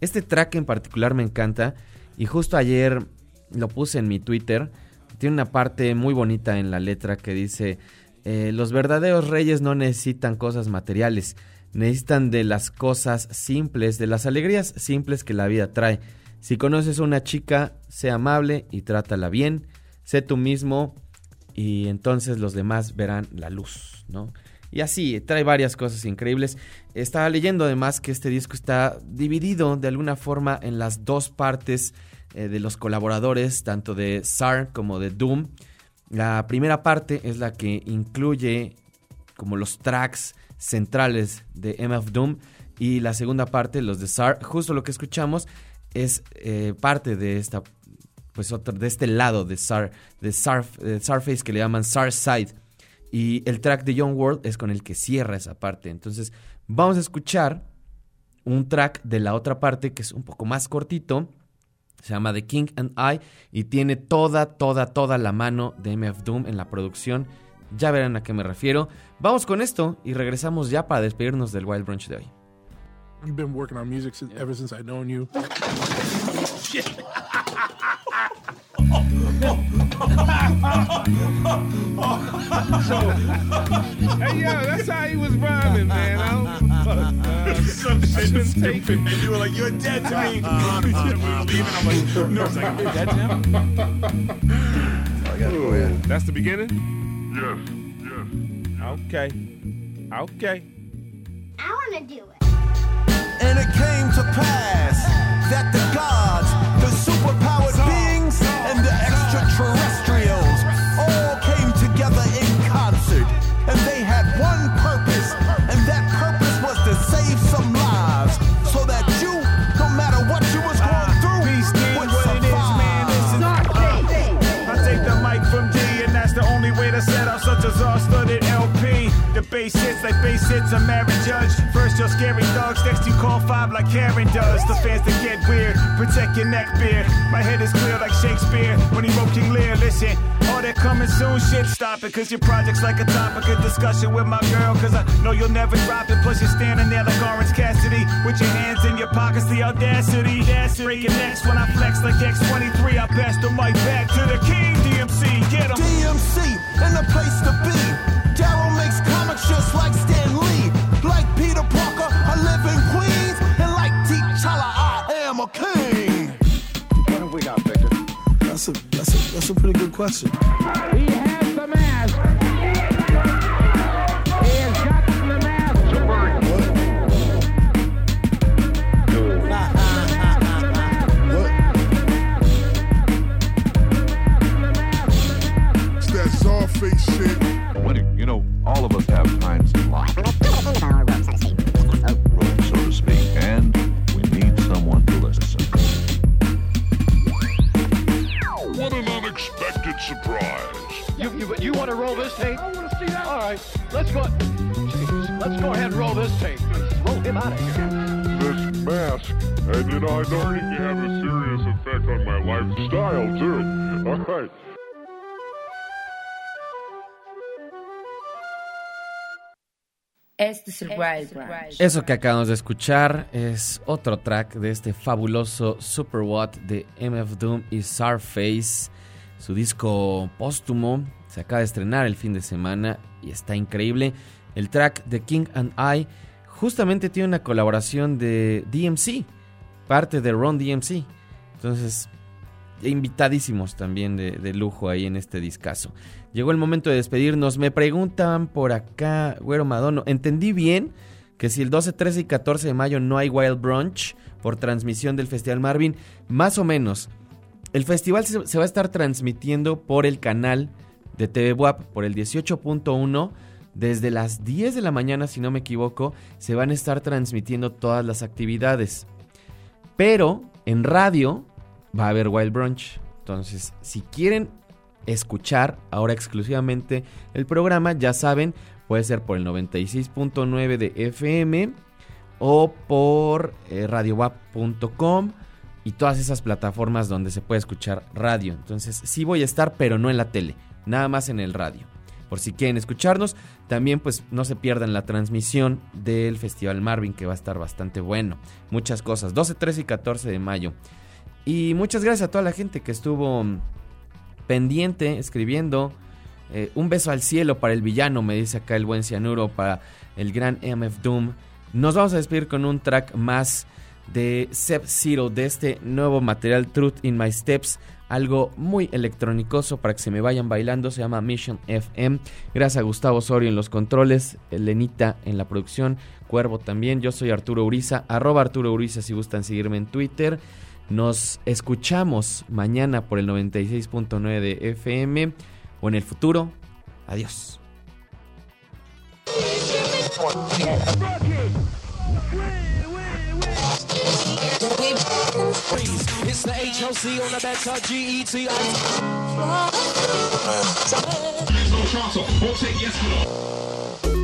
Este track en particular me encanta. Y justo ayer lo puse en mi Twitter. Tiene una parte muy bonita en la letra que dice, eh, los verdaderos reyes no necesitan cosas materiales, necesitan de las cosas simples, de las alegrías simples que la vida trae. Si conoces a una chica, sé amable y trátala bien, sé tú mismo y entonces los demás verán la luz, ¿no? Y así, trae varias cosas increíbles. Estaba leyendo además que este disco está dividido de alguna forma en las dos partes eh, de los colaboradores, tanto de SAR como de Doom. La primera parte es la que incluye como los tracks centrales de MF Doom y la segunda parte, los de SAR. Justo lo que escuchamos es eh, parte de esta pues de este lado de SAR, de Sarface que le llaman SAR Side. Y el track de Young World es con el que cierra esa parte. Entonces vamos a escuchar un track de la otra parte que es un poco más cortito. Se llama The King and I y tiene toda, toda, toda la mano de MF Doom en la producción. Ya verán a qué me refiero. Vamos con esto y regresamos ya para despedirnos del Wild Brunch de hoy. You've been working on music since, ever since I known you. so, hey, yo, that's how he was rhyming, man. I don't uh, Some shit been taken. And you were like, you're dead to me. we were leaving. I'm like, no, it's like, you're dead to him? I gotta go in. That's the beginning? Yes, yes. Okay. Okay. I want to do it. And it came to pass that the gods, the superpowered beings, and the Bass hits like bass hits a married judge. First you're scary thugs, next you call five like Karen does. The fans that get weird, protect your neck beard. My head is clear like Shakespeare when he wrote King Lear. Listen, all that coming soon shit, stop it. Cause your project's like a topic of discussion with my girl. Cause I know you'll never drop it. Plus you're standing there like Orange Cassidy with your hands in your pockets. The audacity, audacity. Breaking necks when I flex like X23. I pass the mic back to the king, DMC. Get him. DMC and the place to be. Daryl makes just like Stan Lee. Like Peter Parker, I live in Queens. And like T'Challa, I am a king. What have we got, Victor? That's a that's a that's a pretty good question. He has the mask. Want to roll this tape? I want to see that. All right, let's go. Jeez, let's go ahead and roll this tape. Roll him out of here. This mask, and you know, I know it can have a serious effect on my lifestyle too. All right. Este es el Wild Branch. Eso que acabamos de escuchar es otro track de este fabuloso Super What de MF Doom y Sarface. Su disco póstumo se acaba de estrenar el fin de semana y está increíble. El track de King and I justamente tiene una colaboración de DMC, parte de Ron DMC. Entonces, invitadísimos también de, lujo ahí en este discazo. Llegó el momento de despedirnos. Me preguntan por acá, Güero Madono, ¿entendí bien que si el 12, 13 y 14 de mayo no hay Wild Brunch por transmisión del Festival Marvin? Más o menos. El festival se va a estar transmitiendo por el canal de TV WAP, por el 18.1. Desde las 10 de la mañana, si no me equivoco, se van a estar transmitiendo todas las actividades. Pero en radio va a haber Wild Brunch. Entonces, si quieren escuchar ahora exclusivamente el programa, ya saben, puede ser por el 96.9 de FM o por eh, radiowap.com y todas esas plataformas donde se puede escuchar radio. Entonces, sí voy a estar, pero no en la tele, nada más en el radio. Por si quieren escucharnos, también pues no se pierdan la transmisión del Festival Marvin que va a estar bastante bueno. Muchas cosas, 12, 13 y 14 de mayo. Y muchas gracias a toda la gente que estuvo pendiente, escribiendo. Eh, un beso al cielo para el villano, me dice acá el buen cianuro, para el gran MF Doom. Nos vamos a despedir con un track más de Sep Zero, de este nuevo material Truth in My Steps. Algo muy electrónicoso para que se me vayan bailando. Se llama Mission FM. Gracias a Gustavo Osorio en los controles, Lenita en la producción, Cuervo también. Yo soy Arturo Uriza, arroba Arturo Uriza si gustan seguirme en Twitter. Nos escuchamos mañana por el 96.9 de FM o en el futuro. Adiós. It's the HOC on the better GET. Este es el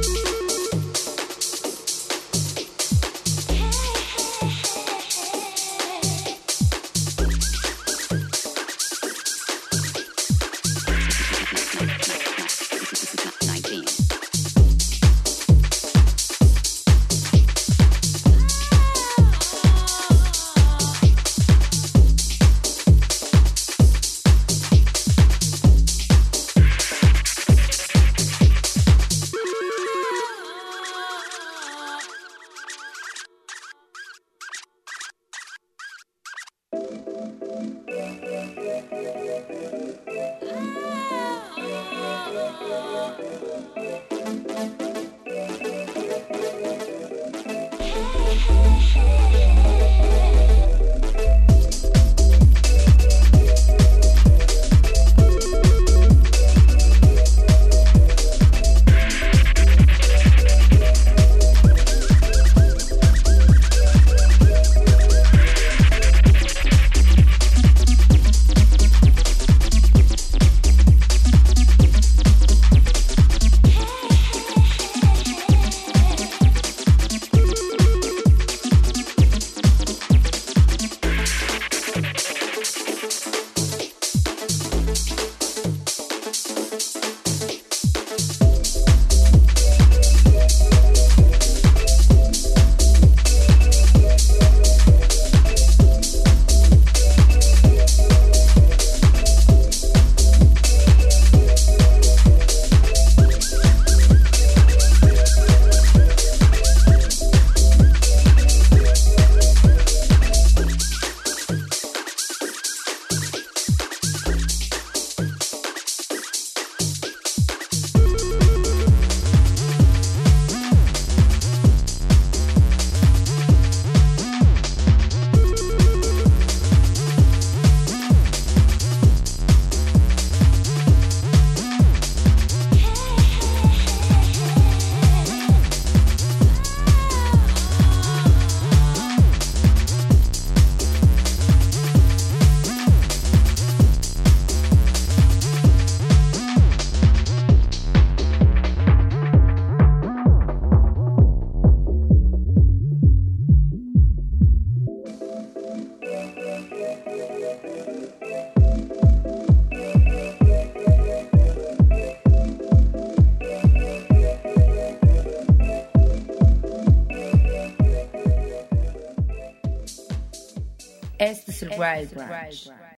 Wild Branch.